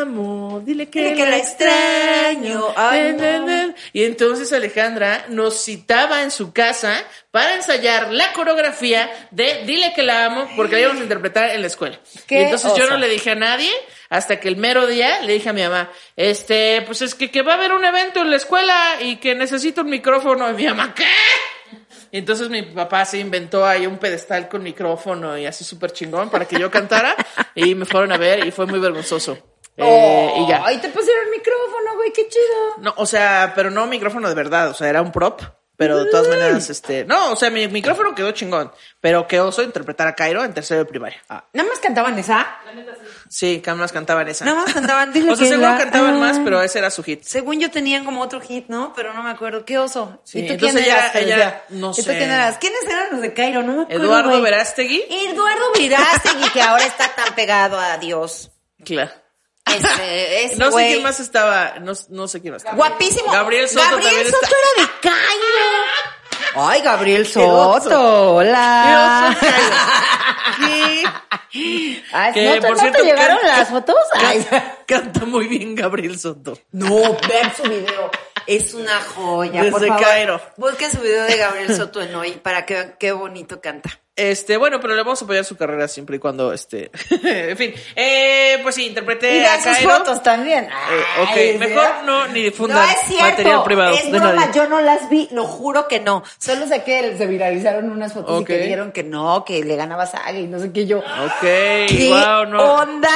amo, dile que, Dile que la extraño. extraño. Ay, Na, na, no. na. Y entonces Alejandra nos citaba en su casa para ensayar la coreografía de Dile que la amo, porque la íbamos a interpretar en la escuela. Y entonces yo no le dije a nadie, hasta que el mero día le dije a mi mamá, este, pues es que, que va a haber un evento en la escuela y que necesito un micrófono. Y mi mamá, ¿qué? Y entonces mi papá se inventó ahí un pedestal con micrófono y así súper chingón para que yo cantara. y me fueron a ver y fue muy vergonzoso. Eh, y ya. Ay, te pusieron el micrófono, güey, qué chido. No, o sea, pero no micrófono de verdad, o sea, era un prop. Pero de todas maneras, este, no, o sea, mi micrófono quedó chingón, pero qué oso interpretar a Cairo en tercero de primaria. Nada más cantaban esa. Sí, que más cantaban esa. Nada más cantaban, dile o sea, que seguro la cantaban más, amo. pero ese era su hit. Según yo tenían como otro hit, ¿no? Pero no me acuerdo. ¿Qué oso? Sí, ¿Y tú entonces quién ella- eras? Ella- no ¿Y tú sé. quién eras? ¿Quiénes eran los de Cairo? No me acuerdo, Eduardo. Verástegui. Eduardo Verástegui, que ahora está tan pegado a Dios. Claro. Ese No sé güey. quién más estaba, no, no sé quién más estaba. Guapísimo. Gabriel Soto Gabriel Soto está. era de Cairo. Ay, Gabriel. Soto. Hola. Qué. Ay, Que, ¿no, te- por no cierto, te llegaron canta- las fotos? Ay. Canta, muy bien Gabriel Soto. No, vean su video. Es una joya. por Desde favor. Cairo. Busquen su video de Gabriel Soto en hoy para que vean qué bonito canta. Este, bueno, pero le vamos a apoyar su carrera siempre y cuando, este, en fin. Eh, pues sí, interpreté Y a sus Cairo. fotos también. Eh, ok, mejor ¿verdad? no ni difundan No material privado es de broma, nadie. yo no las vi, lo juro que no. Solo sé que se viralizaron unas fotos y que dijeron que no, que le ganaba Saga y no sé qué yo. Ok, ¿Qué wow, no. onda?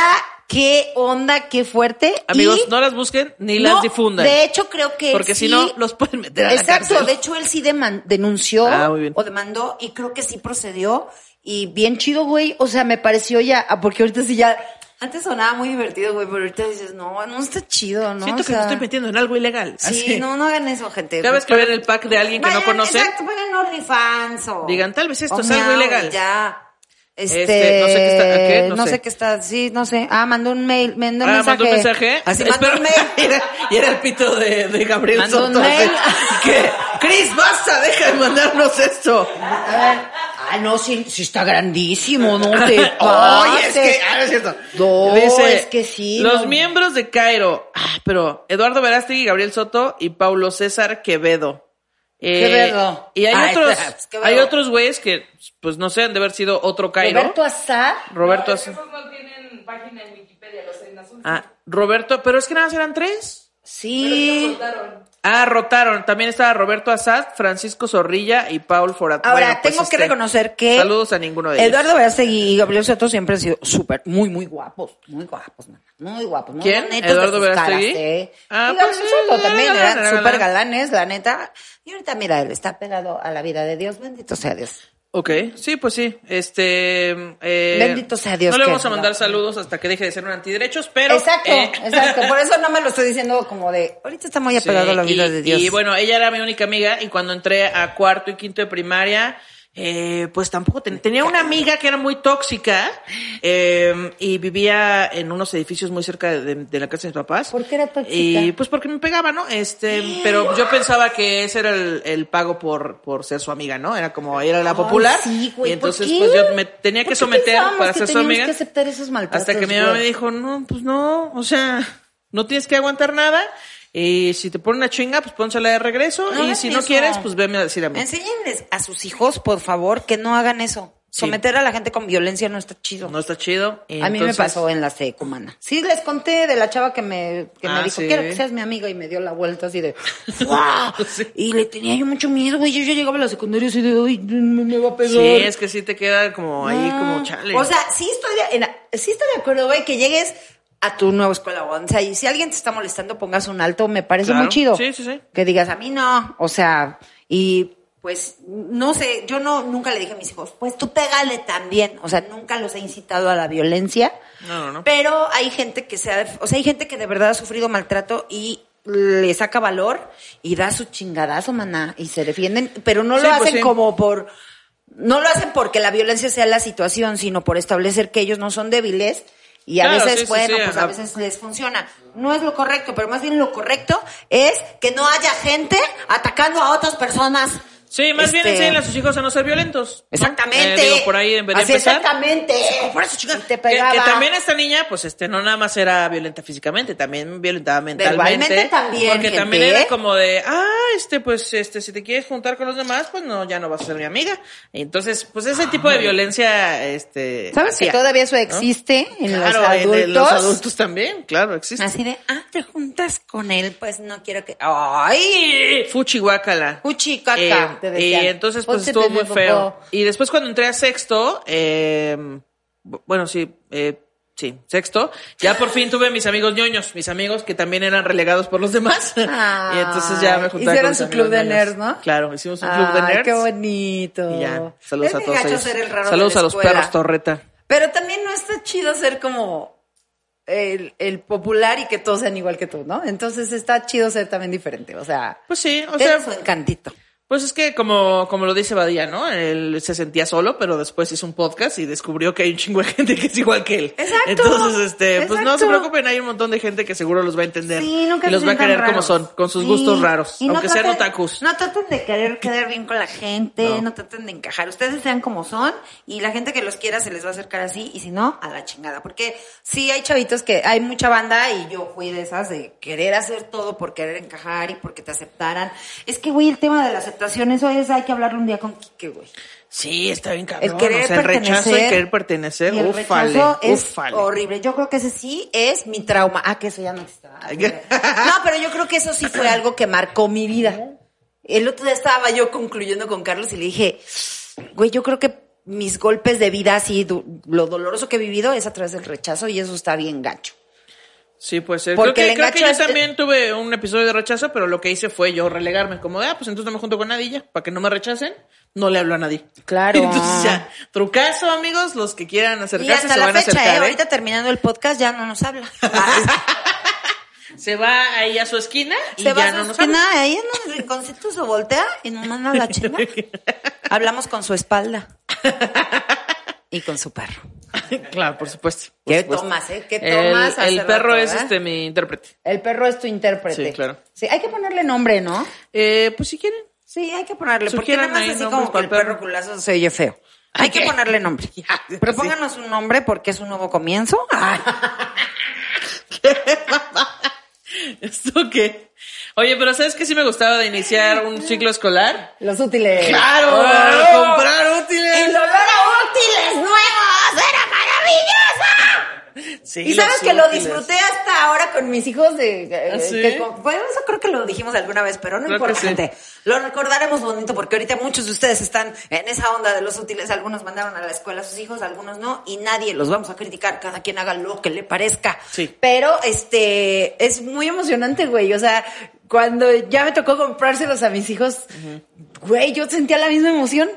¿Qué onda? ¿Qué fuerte? Amigos, Y- no las busquen ni no, las difundan. De hecho, creo que porque si no, los pueden meter a la Exacto, cárcel. de hecho él sí deman- denunció Ah, o demandó y creo que sí procedió y bien chido, güey, o sea, me pareció ya, ah, porque ahorita sí ya, antes sonaba muy divertido, güey, pero ahorita dices, no, no está chido, ¿no? Siento O que me estoy metiendo en algo ilegal. Sí, Así. no, no hagan eso, gente. Cada vez que ven el pack de alguien que no conocen, Exacto, vayan OnlyFans o... Digan, tal vez esto o es algo ilegal. Ya. Este, Este, no sé qué está- ¿qué? No no sé. sé qué está, sí, no sé. Ah, mandó un mail, mandó un Ah, mensaje. mandó un mensaje. Así mandó un mail. y, era, y era el pito de, de Gabriel Mandó un Soto. así, mail. que, Cris, basta, deja de mandarnos esto. A ver. Ah, no, sí, sí está grandísimo, no te Oye, es pases. que, ah, no es cierto. No, es que sí, Los no. miembros de Cairo, ah, pero Eduardo Verástegui, Gabriel Soto y Paulo César Quevedo. Eh, Quevedo. Y hay Ay, otros, pues, hay otros güeyes que, pues no sé, han de haber sido otro Cairo. Roberto Azar. Roberto Azar. Esos no tienen página en Wikipedia, los en azul. Ah, Roberto, pero es que nada más eran tres. Sí. Ah, rotaron. También estaba Roberto Azad, Francisco Zorrilla y Paul Forat. Ahora, Bueno, pues, tengo que este, reconocer que. Saludos a ninguno de ellos. Eduardo Verástegui y Gabriel Soto siempre han sido súper, muy, muy guapos. Muy guapos, man. Muy guapos. Muy ¿Quién? ¿Eduardo Verástegui? ¿eh? Ah, y Gabriel pues Soto era también eran era súper galanes, la neta. Y ahorita, mira, él está pegado a la vida de Dios. Bendito sea Dios. Ok, sí, pues sí. Este. eh, Bendito sea Dios No le vamos a mandar saludos hasta que deje de ser un antiderechos, pero. exacto, eh, exacto. Por eso no me lo estoy diciendo como de. Ahorita está muy apegado Sí, a la vida y, de Dios. Y bueno, ella era mi única amiga y cuando entré a cuarto y quinto de primaria, eh, pues tampoco ten- tenía una amiga que era muy tóxica eh, y vivía en unos edificios muy cerca de, de la casa de mis papás. ¿Por qué era tóxica? Y pues porque me pegaba, ¿no? Este, pero yo pensaba que ese era el, el pago por, por ser su amiga, ¿no? Era como, era la popular. sí, güey, y entonces ¿por qué? pues yo me tenía ¿Por que someter para que ser su amiga. que aceptar esos maltratos, Hasta que mi mamá güey? me dijo, no, pues no, o sea, no tienes que aguantar nada. Y si te ponen una chinga, pues pónsela de regreso. No y si no quieres, pues veme a decir a mí. Enséñenles a sus hijos, por favor, que no hagan eso. Sí. Someter a la gente con violencia no está chido. No está chido. y a mí me pasó en la secumana. Sí, les conté de la chava que me, que me Ah, dijo, sí. quiero que seas mi amiga y me dio la vuelta así de, ¡Wow! Y le tenía yo mucho miedo, güey. Yo ya llegaba a la secundaria así de, ¡ay, me, me va a pegar! Sí, es que sí te queda como ahí, como chale. O sea, sí estoy de, en- sí estoy de acuerdo, güey, que llegues a tu nueva escuela. O sea, y si alguien te está molestando, pongas un alto, me parece Claro. muy chido. Sí, sí, sí. Que digas, a mí no. O sea, y pues, no sé, yo no, nunca le dije a mis hijos, pues tú pégale también. O sea, nunca los he incitado a la violencia. No, no, no. Pero hay gente que se ha, o sea, hay gente que de verdad ha sufrido maltrato y le saca valor y da su chingadazo, maná, y se defienden, pero no Sí, lo pues hacen sí. como por, no lo hacen porque la violencia sea la situación, sino por establecer que ellos no son débiles y a Claro, veces, sí, bueno, sí, pues a veces les funciona. No es lo correcto, pero más bien lo correcto es que no haya gente atacando a otras personas. Sí, más bien Este, enseñan a sus hijos a no ser violentos. ¿no? Exactamente. Eh, digo, por ahí debería Así empezar. exactamente. Por eso, chica, Y te que, pegaba. que también esta niña, pues este, no nada más era violenta físicamente, también violentaba mentalmente. Verbalmente también, Porque gente. también era como de, ah, este, pues, este, si te quieres juntar con los demás, pues no, ya no vas a ser mi amiga. Y entonces, pues ese tipo de violencia, este. ¿Sabes que hacía, todavía eso ¿no? existe en los Claro, en- adultos? en los adultos también, claro, existe. Así de, ah, te juntas con él, pues no quiero que. ¡Ay! Fuchi guácala. Fuchi caca, Eh, te y entonces pues estuvo muy feo. Y después cuando entré a sexto, eh, bu- bueno, sí, eh, sí, sexto, ya por fin tuve mis amigos ñoños, mis amigos que también eran relegados por los demás. y entonces ya me Ay, juntaba hicieron con su club de nerds, ¿no? Claro, hicimos un club de nerds. qué bonito. Y ya, saludos a todos ellos. Saludos a los perros Torreta. Pero también no está chido ser como el, el popular y que todos sean igual que tú, ¿no? Entonces está chido ser también diferente. O sea, Pues sí, o sea, su encantito. Pues es que como, como lo dice Badía, ¿no? Él se sentía solo, pero después hizo un podcast y descubrió que hay un chingo de gente que es igual que él. Exacto, Entonces, este, pues no se preocupen, hay un montón de gente que seguro los va a entender. Sí, nunca y los va a querer como son, con sus Sí. gustos raros, Y no aunque sean otakus. No traten de querer quedar bien con la gente, No. no. traten de encajar. Ustedes sean como son y la gente que los quiera se les va a acercar así y si no, a la chingada. Porque sí hay chavitos que hay mucha banda y yo fui de esas de querer hacer todo por querer encajar y porque te aceptaran. Es que, güey, el tema de la aceptación aceptación, eso es, hay que hablarlo un día con Quique, güey. Sí, está bien cabrón. El querer o sea, el rechazo y querer pertenecer. Y el ufale, rechazo es ufale. horrible. Yo creo que ese sí es mi trauma. Ah, que eso ya no está. No, pero yo creo que eso sí fue algo que marcó mi vida. El otro día estaba yo concluyendo con Carlos y le dije, güey, yo creo que mis golpes de vida, así, lo doloroso que he vivido es a través del rechazo y eso está bien gacho. Sí, puede ser. Porque creo que, el creo que engacho yo es- también tuve un episodio de rechazo, pero lo que hice fue yo relegarme. Como de, ah, pues entonces no me junto con nadie y ya. Para que no me rechacen, no le hablo a nadie. Claro. Entonces ya, trucazo, amigos, los que quieran Y acercarse hasta se la van a fecha, acercar. ¿eh? ¿eh? ahorita terminando el podcast ya no nos habla. Se va ahí a su esquina y Se va ya a su no nos esquina, ahí en un rinconcito se voltea y nos manda a la chinga. Hablamos con su espalda. Y con su perro. claro, por supuesto. por ¿Qué supuesto. tomas, eh? ¿Qué El- tomas El, perro rato, es eh? este mi intérprete. El perro es tu intérprete. Sí, claro. Sí, hay que ponerle nombre, ¿no? Eh, pues si quieren. Sí, hay que ponerle. Porque nada más así como que el perro culazo se oye feo. Hay que ponerle nombre. Pero sí. pónganos un nombre porque es un nuevo comienzo. ¿Esto qué? Oye, pero ¿sabes qué sí me gustaba de iniciar un ciclo escolar? Los útiles. ¡Claro! ¡Oh! ¡Comprar útiles! El olor a útiles nuevos era maravilloso. Sí, Y sabes que lo disfruté hasta ahora con mis hijos de eh, ¿Ah, sí? que bueno, eso creo que lo dijimos alguna vez, pero no Creo importa, que sí. gente. Lo recordaremos bonito porque ahorita muchos de ustedes están en esa onda de los útiles, algunos mandaron a la escuela a sus hijos, algunos no, y nadie los vamos a criticar, cada quien haga lo que le parezca. Sí. Pero este es muy emocionante, güey, o sea, cuando ya me tocó comprárselos a mis hijos, güey, yo sentía la misma emoción.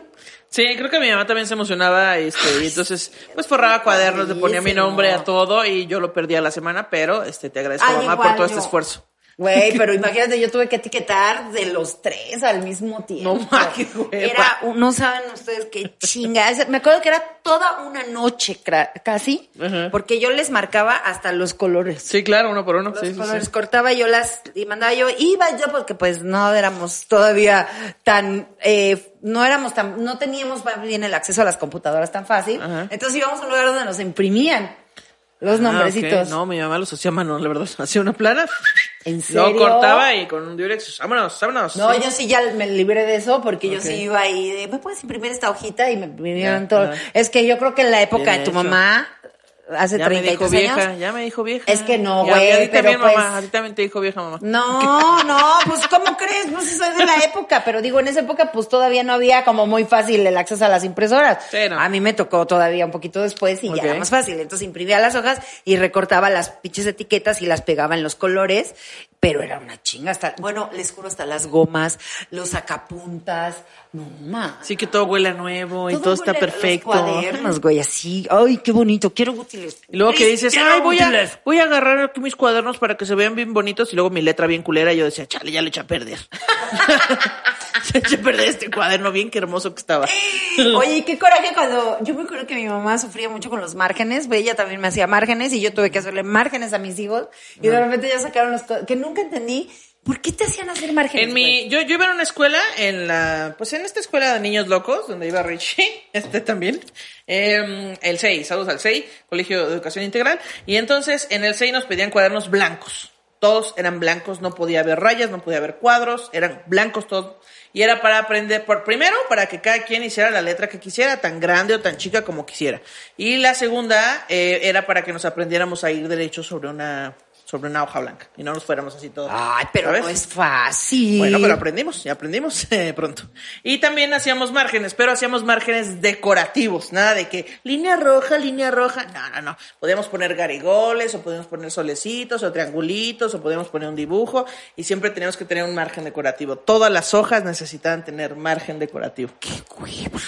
Sí, creo que mi mamá también se emocionaba, este, y entonces, pues forraba cuadernos, le ponía mi nombre a todo y yo lo perdía la semana, pero este, te agradezco, Ay, mamá, por todo yo. este esfuerzo. Güey, pero imagínate, yo tuve que etiquetar de los tres al mismo tiempo. No, ma, qué. Era, no saben ustedes qué chinga. Me acuerdo que era toda una noche casi, porque yo les marcaba hasta los colores. Sí, claro, uno por uno. Los sí, colores sí. cortaba yo las y mandaba yo, iba yo porque pues no éramos todavía tan, eh, no éramos tan, no teníamos más bien el acceso a las computadoras tan fácil. Entonces íbamos a un lugar donde nos imprimían los Ah, nombrecitos. No, mi mamá los hacía a mano, la verdad. Hacía una plana. ¿En serio? cortaba y con un diurex, vámonos, vámonos. No, Sí. yo sí ya me libré de eso porque yo sí iba ahí de, ¿me puedes imprimir esta hojita? Y me imprimieron Ya, todo. Es que yo creo que en la época Bien de tu hecho. mamá, hace Ya me 33 dijo vieja, años. ya me dijo vieja. Es que no, a- güey, A ti también, pues- mamá, a ti también te dijo vieja, mamá. No, no, pues ¿cómo crees? Pues soy de la época, pero digo, en esa época pues todavía no había como muy fácil el acceso a las impresoras. Sí, no. A mí me tocó todavía un poquito después y ya era más fácil. Entonces imprimía las hojas y recortaba las pinches etiquetas y las pegaba en los colores, pero era una chinga hasta, bueno, les juro hasta las gomas, los sacapuntas, no más. Sí que todo huele a nuevo y todo, está a los perfecto. cuadernos, güey, así. Ay, qué bonito, quiero útiles. Y luego que dices, ay, voy a, útiles". voy a agarrar aquí mis cuadernos para que se vean bien bonitos y luego mi letra bien culera y yo decía, chale, ya le eché a perder. a perder este cuaderno bien que hermoso que estaba. Oye, y qué coraje cuando yo me acuerdo que mi mamá sufría mucho con los márgenes, pues ella también me hacía márgenes y yo tuve que hacerle márgenes a mis hijos y de repente ya sacaron los que nunca entendí por qué te hacían hacer márgenes. En mi, yo, yo iba a una escuela, en la, pues en esta escuela de niños locos, donde iba Richie, este también, eh, el 6, saludos al 6, Colegio de Educación Integral, y entonces en el 6 nos pedían cuadernos blancos, todos eran blancos, no podía haber rayas, no podía haber cuadros, eran blancos todos, y era para aprender, por primero, para que cada quien hiciera la letra que quisiera, tan grande o tan chica como quisiera, y la segunda eh, era para que nos aprendiéramos a ir derecho sobre una, sobre una hoja blanca, y no nos fuéramos así todos. Ay, pero ¿sabes? no es fácil. Bueno, pero aprendimos, y aprendimos eh, pronto. Y también hacíamos márgenes, pero hacíamos márgenes decorativos, nada de que línea roja, línea roja. No, no, no. Podíamos poner garigoles, o podíamos poner solecitos, o triangulitos, o podíamos poner un dibujo, y siempre teníamos que tener un margen decorativo. Todas las hojas necesitaban tener margen decorativo. ¡Qué hueva!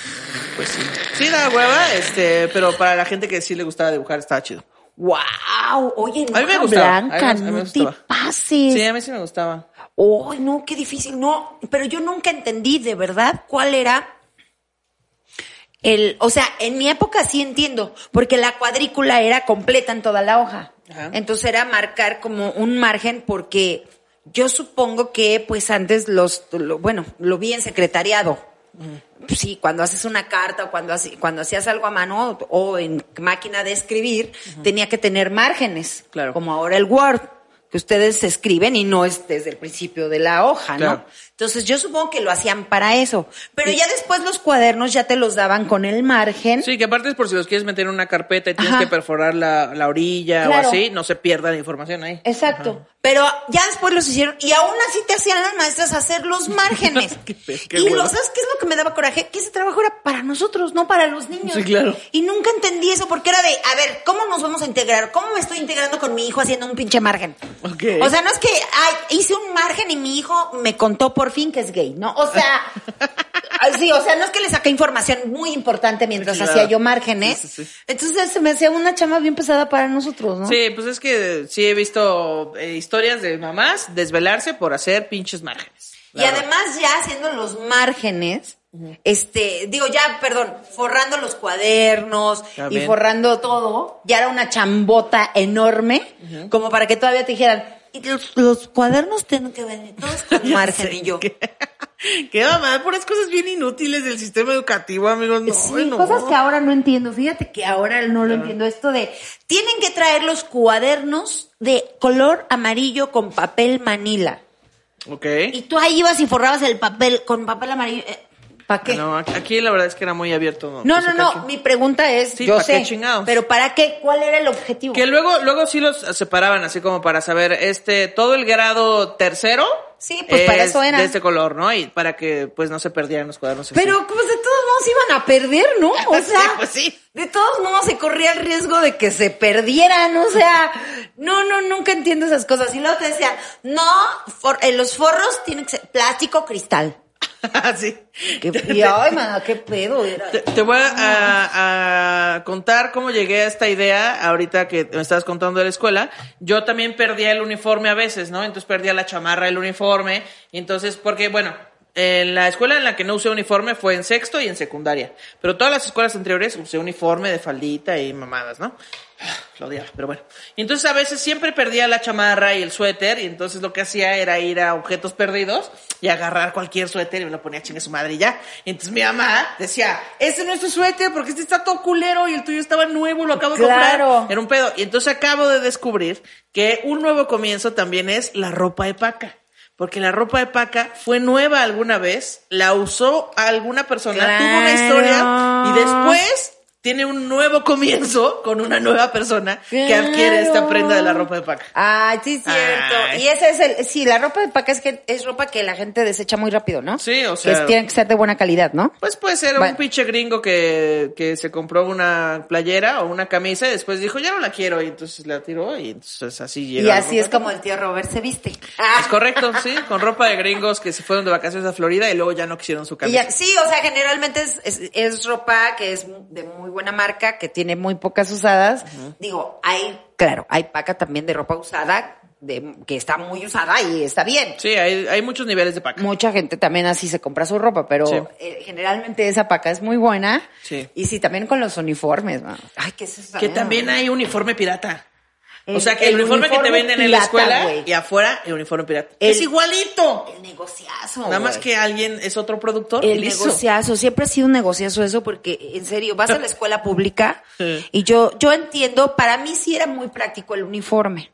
Pues sí. Sí, da hueva, este, pero para la gente que sí le gustaba dibujar estaba chido. Wow, oye, no A mí me gustaba, a mí me- blanca, a mí me no te pases. Sí, a mí sí me gustaba. Ay, no, qué difícil. No, pero yo nunca entendí de verdad cuál era el, o sea, en mi época sí entiendo, porque la cuadrícula era completa en toda la hoja. Ajá. Entonces era marcar como un margen porque yo supongo que pues antes los, lo- bueno, lo vi en secretariado. Pues sí, cuando haces una carta o cuando, hace- cuando hacías algo a mano o en máquina de escribir, tenía que tener márgenes. Claro. Como ahora el Word, que ustedes escriben y no es desde el principio de la hoja, ¿no? Entonces yo supongo que lo hacían para eso. Pero ya después los cuadernos ya te los daban con el margen. Sí, que aparte es por si los quieres meter en una carpeta y tienes Ajá. que perforar la, la orilla Claro. o así, no se pierda la información ahí. Exacto. Pero ya después los hicieron y aún así te hacían las maestras hacer los márgenes. Qué qué y lo sabes qué es lo que me daba coraje, que ese trabajo era para nosotros, no para los niños. Sí, claro. Y nunca entendí eso porque era de, a ver, ¿cómo nos vamos a integrar? ¿Cómo me estoy integrando con mi hijo haciendo un pinche margen? Ok. O sea, no es que ay, hice un margen y mi hijo me contó por fin que es gay, ¿no? O sea, sí, o sea, no es que le saqué información muy importante mientras Claro. hacía yo márgenes. Sí, sí, sí. Entonces se me hacía una chama bien pesada para nosotros, ¿no? Sí, pues es que sí he visto eh, historias de mamás desvelarse por hacer pinches márgenes. Y además ya haciendo los márgenes, este, digo ya, perdón, forrando los cuadernos y forrando todo, ya era una chambota enorme, como para que todavía te dijeran, y los, los cuadernos tienen que venir todos con margen y yo. ¿Qué, qué mamá? Puras cosas bien inútiles del sistema educativo, amigos. No, Sí, no. cosas que ahora no entiendo. Fíjate que ahora no lo entiendo. Esto de, tienen que traer los cuadernos de color amarillo con papel manila. Ok. Y tú ahí ibas y forrabas el papel con papel amarillo. ¿Para qué? No, aquí la verdad es que era muy abierto. No, pues, no, no. Mi pregunta es, Sí, yo ¿pa' qué chingados? pero ¿para qué? ¿Cuál era el objetivo? Que luego, luego sí los separaban así como para saber, este, todo el grado tercero. Sí, pues para es eso era. De este color, ¿no? Y para que pues no se perdieran los cuadernos. así. Pero pues de todos modos iban a perder, ¿no? O Sí, sea, pues sí. de todos modos se corría el riesgo de que se perdieran, o sea, no, no, nunca entiendo esas cosas. Y luego te decían, no, for- eh, los forros tienen que ser plástico cristal. sí. Qué, y, ay, mana, qué pedo era. Te, te voy a, a contar cómo llegué a esta idea ahorita que me estabas contando de la escuela. Yo también perdía el uniforme a veces, ¿no? Entonces perdía la chamarra, el uniforme. Y entonces, porque, bueno, en la escuela en la que no usé uniforme fue en sexto y en secundaria. Pero todas las escuelas anteriores usé uniforme de faldita y mamadas, ¿no? Lo odiaba, pero bueno. Y entonces a veces siempre perdía la chamarra y el suéter, y entonces lo que hacía era ir a objetos perdidos y agarrar cualquier suéter y me lo ponía chingue su madre y ya. Y entonces mi mamá decía, ese no es tu suéter porque este está todo culero y el tuyo estaba nuevo, lo acabo de comprar. Era un pedo. Y entonces acabo de descubrir que un nuevo comienzo también es la ropa de paca. Porque la ropa de paca fue nueva alguna vez, la usó alguna persona, tuvo una historia y después tiene un nuevo comienzo con una nueva persona que adquiere esta prenda de la ropa de paca. Ay, sí, es cierto. Ay. Y ese es el, sí, la ropa de paca es que es ropa que la gente desecha muy rápido, ¿no? Sí, o sea- es- tiene que ser de buena calidad, ¿no? Pues puede ser Bueno. un pinche gringo que, que se compró una playera o una camisa y después dijo, ya no la quiero, y entonces la tiró y entonces así llega. Y así es como el tío Robert se viste. Es correcto, sí, con ropa de gringos que se fueron de vacaciones a Florida y luego ya no quisieron su camisa. ya- sí, o sea, generalmente es, es, es ropa que es de muy buena marca, que tiene muy pocas usadas. Digo, hay, claro, hay paca también de ropa usada, de, que está muy usada y está bien. Sí, hay, hay muchos niveles de paca. Mucha gente también así se compra su ropa, pero Sí. eh, generalmente esa paca es muy buena. Sí. Y sí, también con los uniformes. ¿no? Ay, ¿qué es eso? Que también hay uniforme pirata. O sea, que el, el uniforme, que te venden en la escuela y afuera el uniforme pirata. El- es igualito. El negociazo. Nada más que alguien es otro productor. El negociazo, siempre ha sido un negociazo eso, porque en serio, vas a la escuela pública y yo, yo entiendo, para mí sí era muy práctico el uniforme.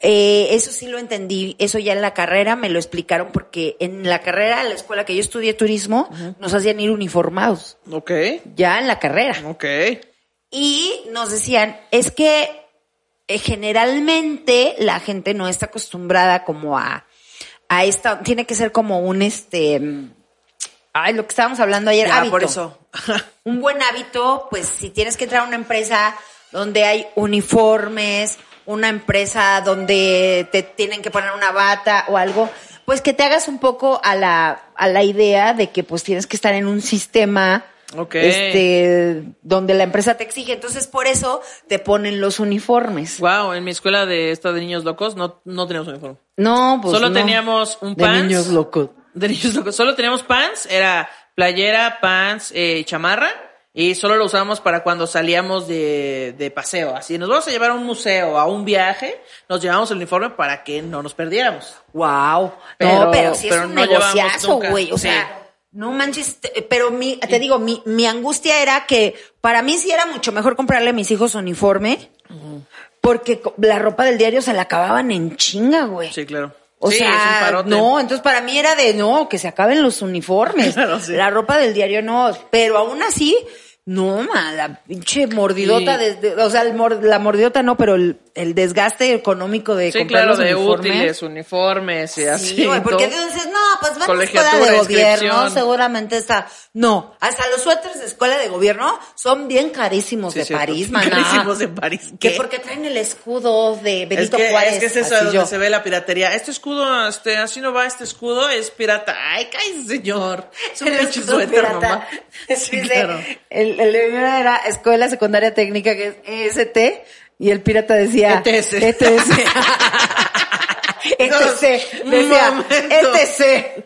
Eh, eso sí lo entendí, eso ya en la carrera me lo explicaron porque en la carrera, en la escuela que yo estudié turismo, nos hacían ir uniformados, Ok, ya en la carrera. ok. Y nos decían, es que generalmente la gente no está acostumbrada como a, a esta, tiene que ser como un este, mm, ay, lo que estábamos hablando ayer, Ya, hábito. por eso. Un buen hábito, pues si tienes que entrar a una empresa donde hay uniformes, una empresa donde te tienen que poner una bata o algo, pues que te hagas un poco a la, a la idea de que pues tienes que estar en un sistema Ok. este donde la empresa te exige. Entonces, por eso te ponen los uniformes. Wow, en mi escuela de esta de niños locos no, no teníamos uniforme. No, pues Solo no. teníamos un de pants. niños locos. De niños locos. Solo teníamos pants, era playera, pants, eh, chamarra. Y solo lo usábamos para cuando salíamos de, de paseo. Así, nos vamos a llevar a un museo, a un viaje, nos llevamos el uniforme para que no nos perdiéramos. Wow. Pero- no, pero pero es un no negociazo, güey. O Sí. sea, no manches. Pero mi, te digo, mi, mi angustia era que para mí sí era mucho mejor comprarle a mis hijos uniforme. porque la ropa del diario se la acababan en chinga, güey. Sí, claro. O Sí, es un sea, no, entonces para mí era de no, que se acaben los uniformes. Claro, sí. La ropa del diario no, pero aún así, no, ma, la pinche mordidota, Sí. o sea, el la mordidota no, pero el, el desgaste económico de Sí, comprar claro, los de uniformes. útiles, uniformes y así. Sí, güey, porque dices, no, pues van a escuela de gobierno, seguramente está. No, hasta los suéteres de escuela de gobierno son bien carísimos Sí, de cierto. París, maná. Carísimos de París. Que ¿Qué? porque traen el escudo de Benito es que, Juárez. Es que es eso donde yo. se ve la piratería. Este escudo, este, así no va, este escudo es pirata. Ay, cállese, señor. Es un pinche suéter pirata. nomás. Sí, claro. el, el hermana era Escuela Secundaria Técnica, que es EST, y el pirata decía... ETS. ETS. ETC. un Decía. ETC.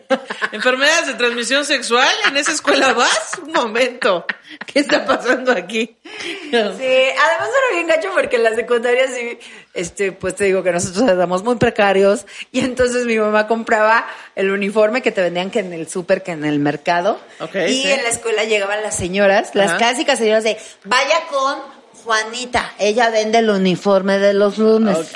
Enfermedades de transmisión sexual, ¿en esa escuela vas? Un momento. ¿Qué está pasando aquí? Sí, además era bien gacho porque en la secundaria sí, este, pues te digo que nosotros éramos muy precarios y entonces mi mamá compraba el uniforme que te vendían que en el súper, que en el mercado. Ok, y sí. en la escuela llegaban las señoras, las Ajá. clásicas señoras de, vaya con Juanita, ella vende el uniforme de los lunes.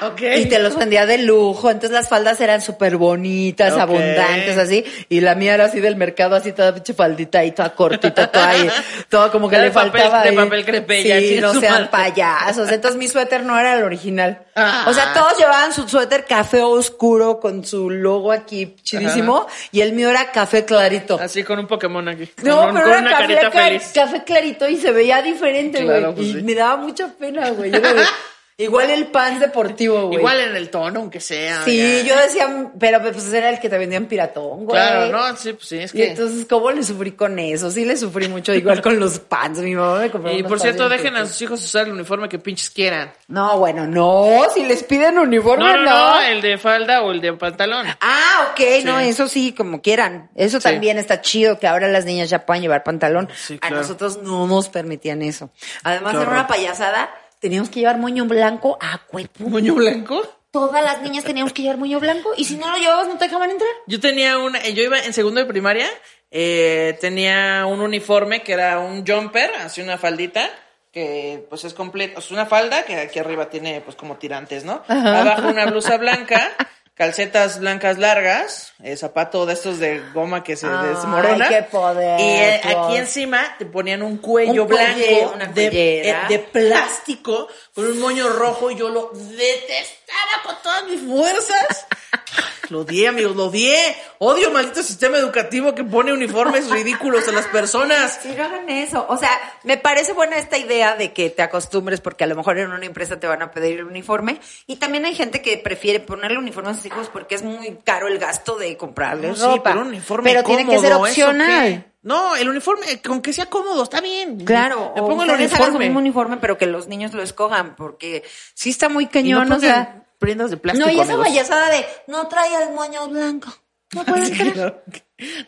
Y te los vendía de lujo, entonces las faldas eran súper bonitas, abundantes, así, y la mía era así del mercado, así toda pinche faldita y toda cortita, toda ahí, todo como que De le papel- faltaba de ahí. papel crepé, ya, Sí, no sean payasos, entonces mi suéter no era el original. Ah. O sea, todos llevaban su suéter café oscuro con su logo aquí chidísimo, y el mío era café clarito. Así con un Pokémon aquí. No, con, pero con era una café, feliz. café clarito y se veía diferente, güey. Claro, pues y sí. me daba mucha pena, güey. Igual el pan deportivo, güey. Igual en el tono, aunque sea. Sí, ya. yo decía, pero pues era el que te vendían piratón, güey. Claro, no, sí, pues sí, es Y que. entonces, ¿cómo le sufrí con eso? Sí le sufrí mucho, igual con los pants. Mi mamá me compró Y por cierto, dejen a sus hijos usar el uniforme que pinches quieran. No, bueno, no. Si les piden uniforme, No, no. no, no, el de falda o el de pantalón. Ah, ok, no, eso sí, como quieran. Eso Sí. también está chido, que ahora las niñas ya puedan llevar pantalón. Sí, A claro. nosotros no nos permitían eso. Además, era una payasada. Teníamos que llevar moño blanco a cuerpo. ¿Moño blanco? Todas las niñas teníamos que llevar moño blanco y si no lo llevabas no te dejaban entrar. Yo tenía una, yo iba en segundo de primaria, eh, tenía un uniforme que era un jumper, así una faldita, que pues es completo, es una falda que aquí arriba tiene pues como tirantes, ¿no? Abajo una blusa blanca, calcetas blancas largas, eh, zapato de estos de goma que se Ay, desmorona. qué poder, Y eh, aquí encima te ponían un cuello Un blanco una de, eh, de plástico con un moño rojo y yo lo detestaba con todas mis fuerzas. Lo odié, amigos, lo odié. Odio maldito sistema educativo que pone uniformes ridículos a las personas. Sí, no hagan eso. O sea, me parece buena esta idea de que te acostumbres porque a lo mejor en una empresa te van a pedir el uniforme. Y también hay gente que prefiere ponerle uniforme a sus hijos porque es muy caro el gasto de comprarles No, ropa. pero un uniforme Pero tiene que ser cómodo, ¿eso opcional. No, el uniforme, con que sea cómodo, está bien. Claro, Me o pongo el hagan uniforme. un uniforme, pero que los niños lo escojan, porque sí está muy no cañón, o sea. Prendas de plástico, No, y esa payasada de no trae el moño blanco. No puede entrar.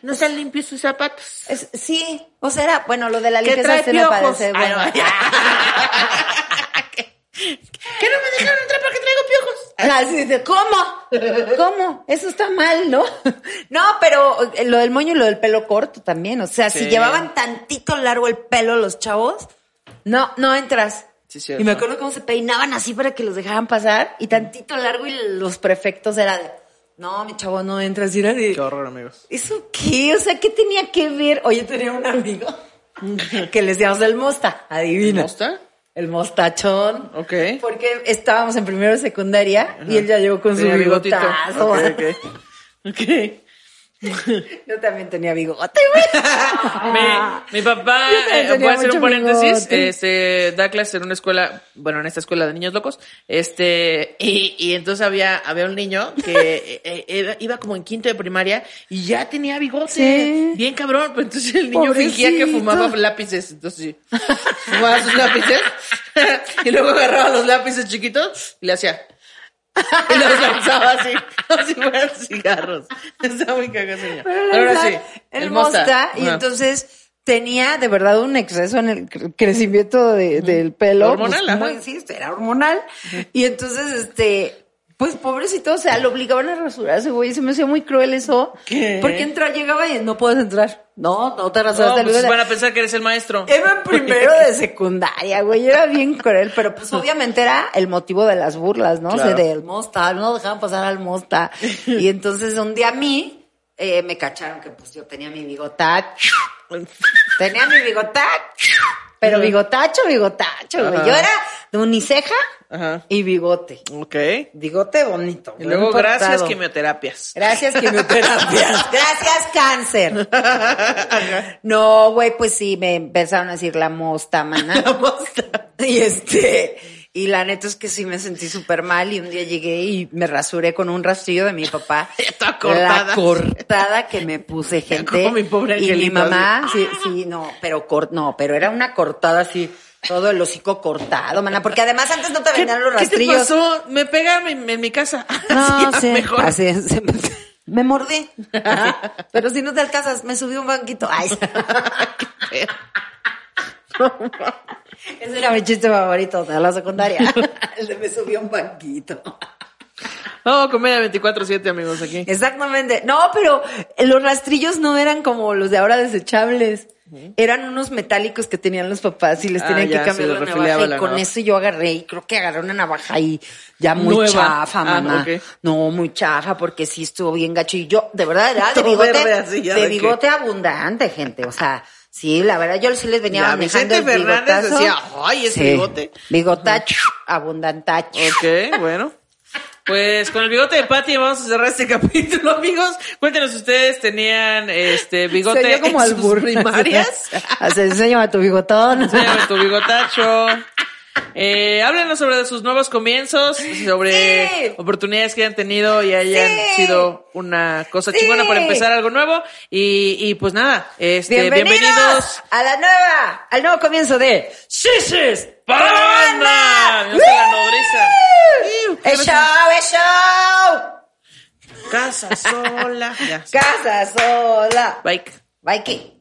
No están limpios sus zapatos. Es- sí, o sea, era, bueno, lo de la Que limpieza sí me parece Ay, bueno. no, ya. ¿Qué no me dejaron entrar porque traigo piojos? Así dice, ¿cómo? ¿Cómo? Eso está mal, ¿no? No, pero eh, lo del moño y lo del pelo corto también. O sea, si Sí. llevaban tantito largo el pelo los chavos, no, no entras. Sí, cierto. y me acuerdo cómo se peinaban así para que los dejaran pasar y tantito largo y los prefectos era de, no, mi chavo, no entras. Y era de, Qué horror, amigos. ¿eso qué? O sea, ¿qué tenía que ver? Oye, tenía un amigo que le decíamos el mosta, adivina. ¿Mosta? El mostachón. Ok. Porque estábamos en primero de secundaria y él ya llegó con Tenía su bigotito. bigotazo. Ok, ok. Yo también tenía bigote, güey. Mi, mi papá, eh, voy a hacer un paréntesis, bigote. este, da clases en una escuela, bueno, en esta escuela de niños locos, este, y, y entonces había, había un niño que eh, eh, era- iba como en quinto de primaria y ya tenía bigote, Sí. bien cabrón, pues entonces el niño fingía que fumaba lápices, entonces sí, fumaba sus lápices, y luego agarraba los lápices chiquitos y le hacía, y los lanzaba así, como si fueran cigarros. Está muy cagado, señor. Ahora sí, el mosta, y entonces tenía de verdad un exceso en el cre- crecimiento de- del pelo. Hormonal, pues, muy- sí, era hormonal. Y entonces, este, Pues pobrecito, o sea, lo obligaban a rasurarse, güey. Se me hacía muy cruel eso. ¿Qué? Porque entra, llegaba y no puedes entrar. No, no te rasuras No, pues van a pensar que eres el maestro. Era en primero de secundaria, güey. Era bien cruel, pero pues obviamente era el motivo de las burlas, ¿no? O sea, Claro. del mosta, no dejaban pasar al mosta. Y entonces un día a mí eh, me cacharon que pues yo tenía mi bigotacho. Tenía mi bigotacho. Pero bigotacho, bigotacho, güey. Yo era de uniceja Ajá. y bigote. Ok. Bigote bonito. Y luego, gracias, quimioterapias. Gracias, quimioterapias. Gracias, cáncer. No, güey, pues sí, me empezaron a decir la mosta, mana. La mosta. Y este, y la neta es que sí me sentí súper mal y un día llegué y me rasuré con un rastrillo de mi papá. Cortada. La cortada que me puse, gente. como mi pobre Y mi mamá, sí, sí, no, pero cor, no, pero era una cortada así, todo el hocico cortado, mana, porque además antes no te ¿Qué, vendían los qué te rastrillos. pasó? Me pegaron en, en mi casa. No, Así, sí, mejor. así es. Me mordí. Así. Pero si no te alcanzas, me subí un banquito. Ay. Ese era mi chiste favorito de la secundaria. El de me subí un banquito. No, comedia 24-7, amigos, aquí. Exactamente. No, pero los rastrillos no eran como los de ahora desechables. Eran unos metálicos que tenían los papás y les Ah, tenían ya, que cambiar la navaja. Y con navaja. eso yo agarré y creo que agarré una navaja ahí ya muy Nueva. chafa, Ah, mamá. ok. No, muy chafa porque sí estuvo bien gacho. Y yo, de verdad, era de bigote, verde así, de de bigote abundante, gente. O sea, sí, la verdad, yo sí les venía Ya, manejando Vicente el Fernández bigotazo. decía, "Ay, ese bigote". Bigotacho, abundantacho. Ok, bueno. Pues con el bigote de Patty vamos a cerrar este capítulo, amigos. Cuéntenos ustedes tenían este bigote Se como en sus primarias. Así, enséñame tu bigotón. Enséñame tu bigotacho. Eh, háblenos sobre sus nuevos comienzos, sobre Sí. oportunidades que hayan tenido y hayan Sí. sido una cosa Sí. chingona para empezar algo nuevo. Y, y pues nada, este, Bienvenidos, bienvenidos. a la nueva, al nuevo comienzo de Shishis ¡Para la banda! Bienvenidos a la nodriza. ¡El show, el show! Casa sola. Ya. Casa sola. Bye, ¿qué?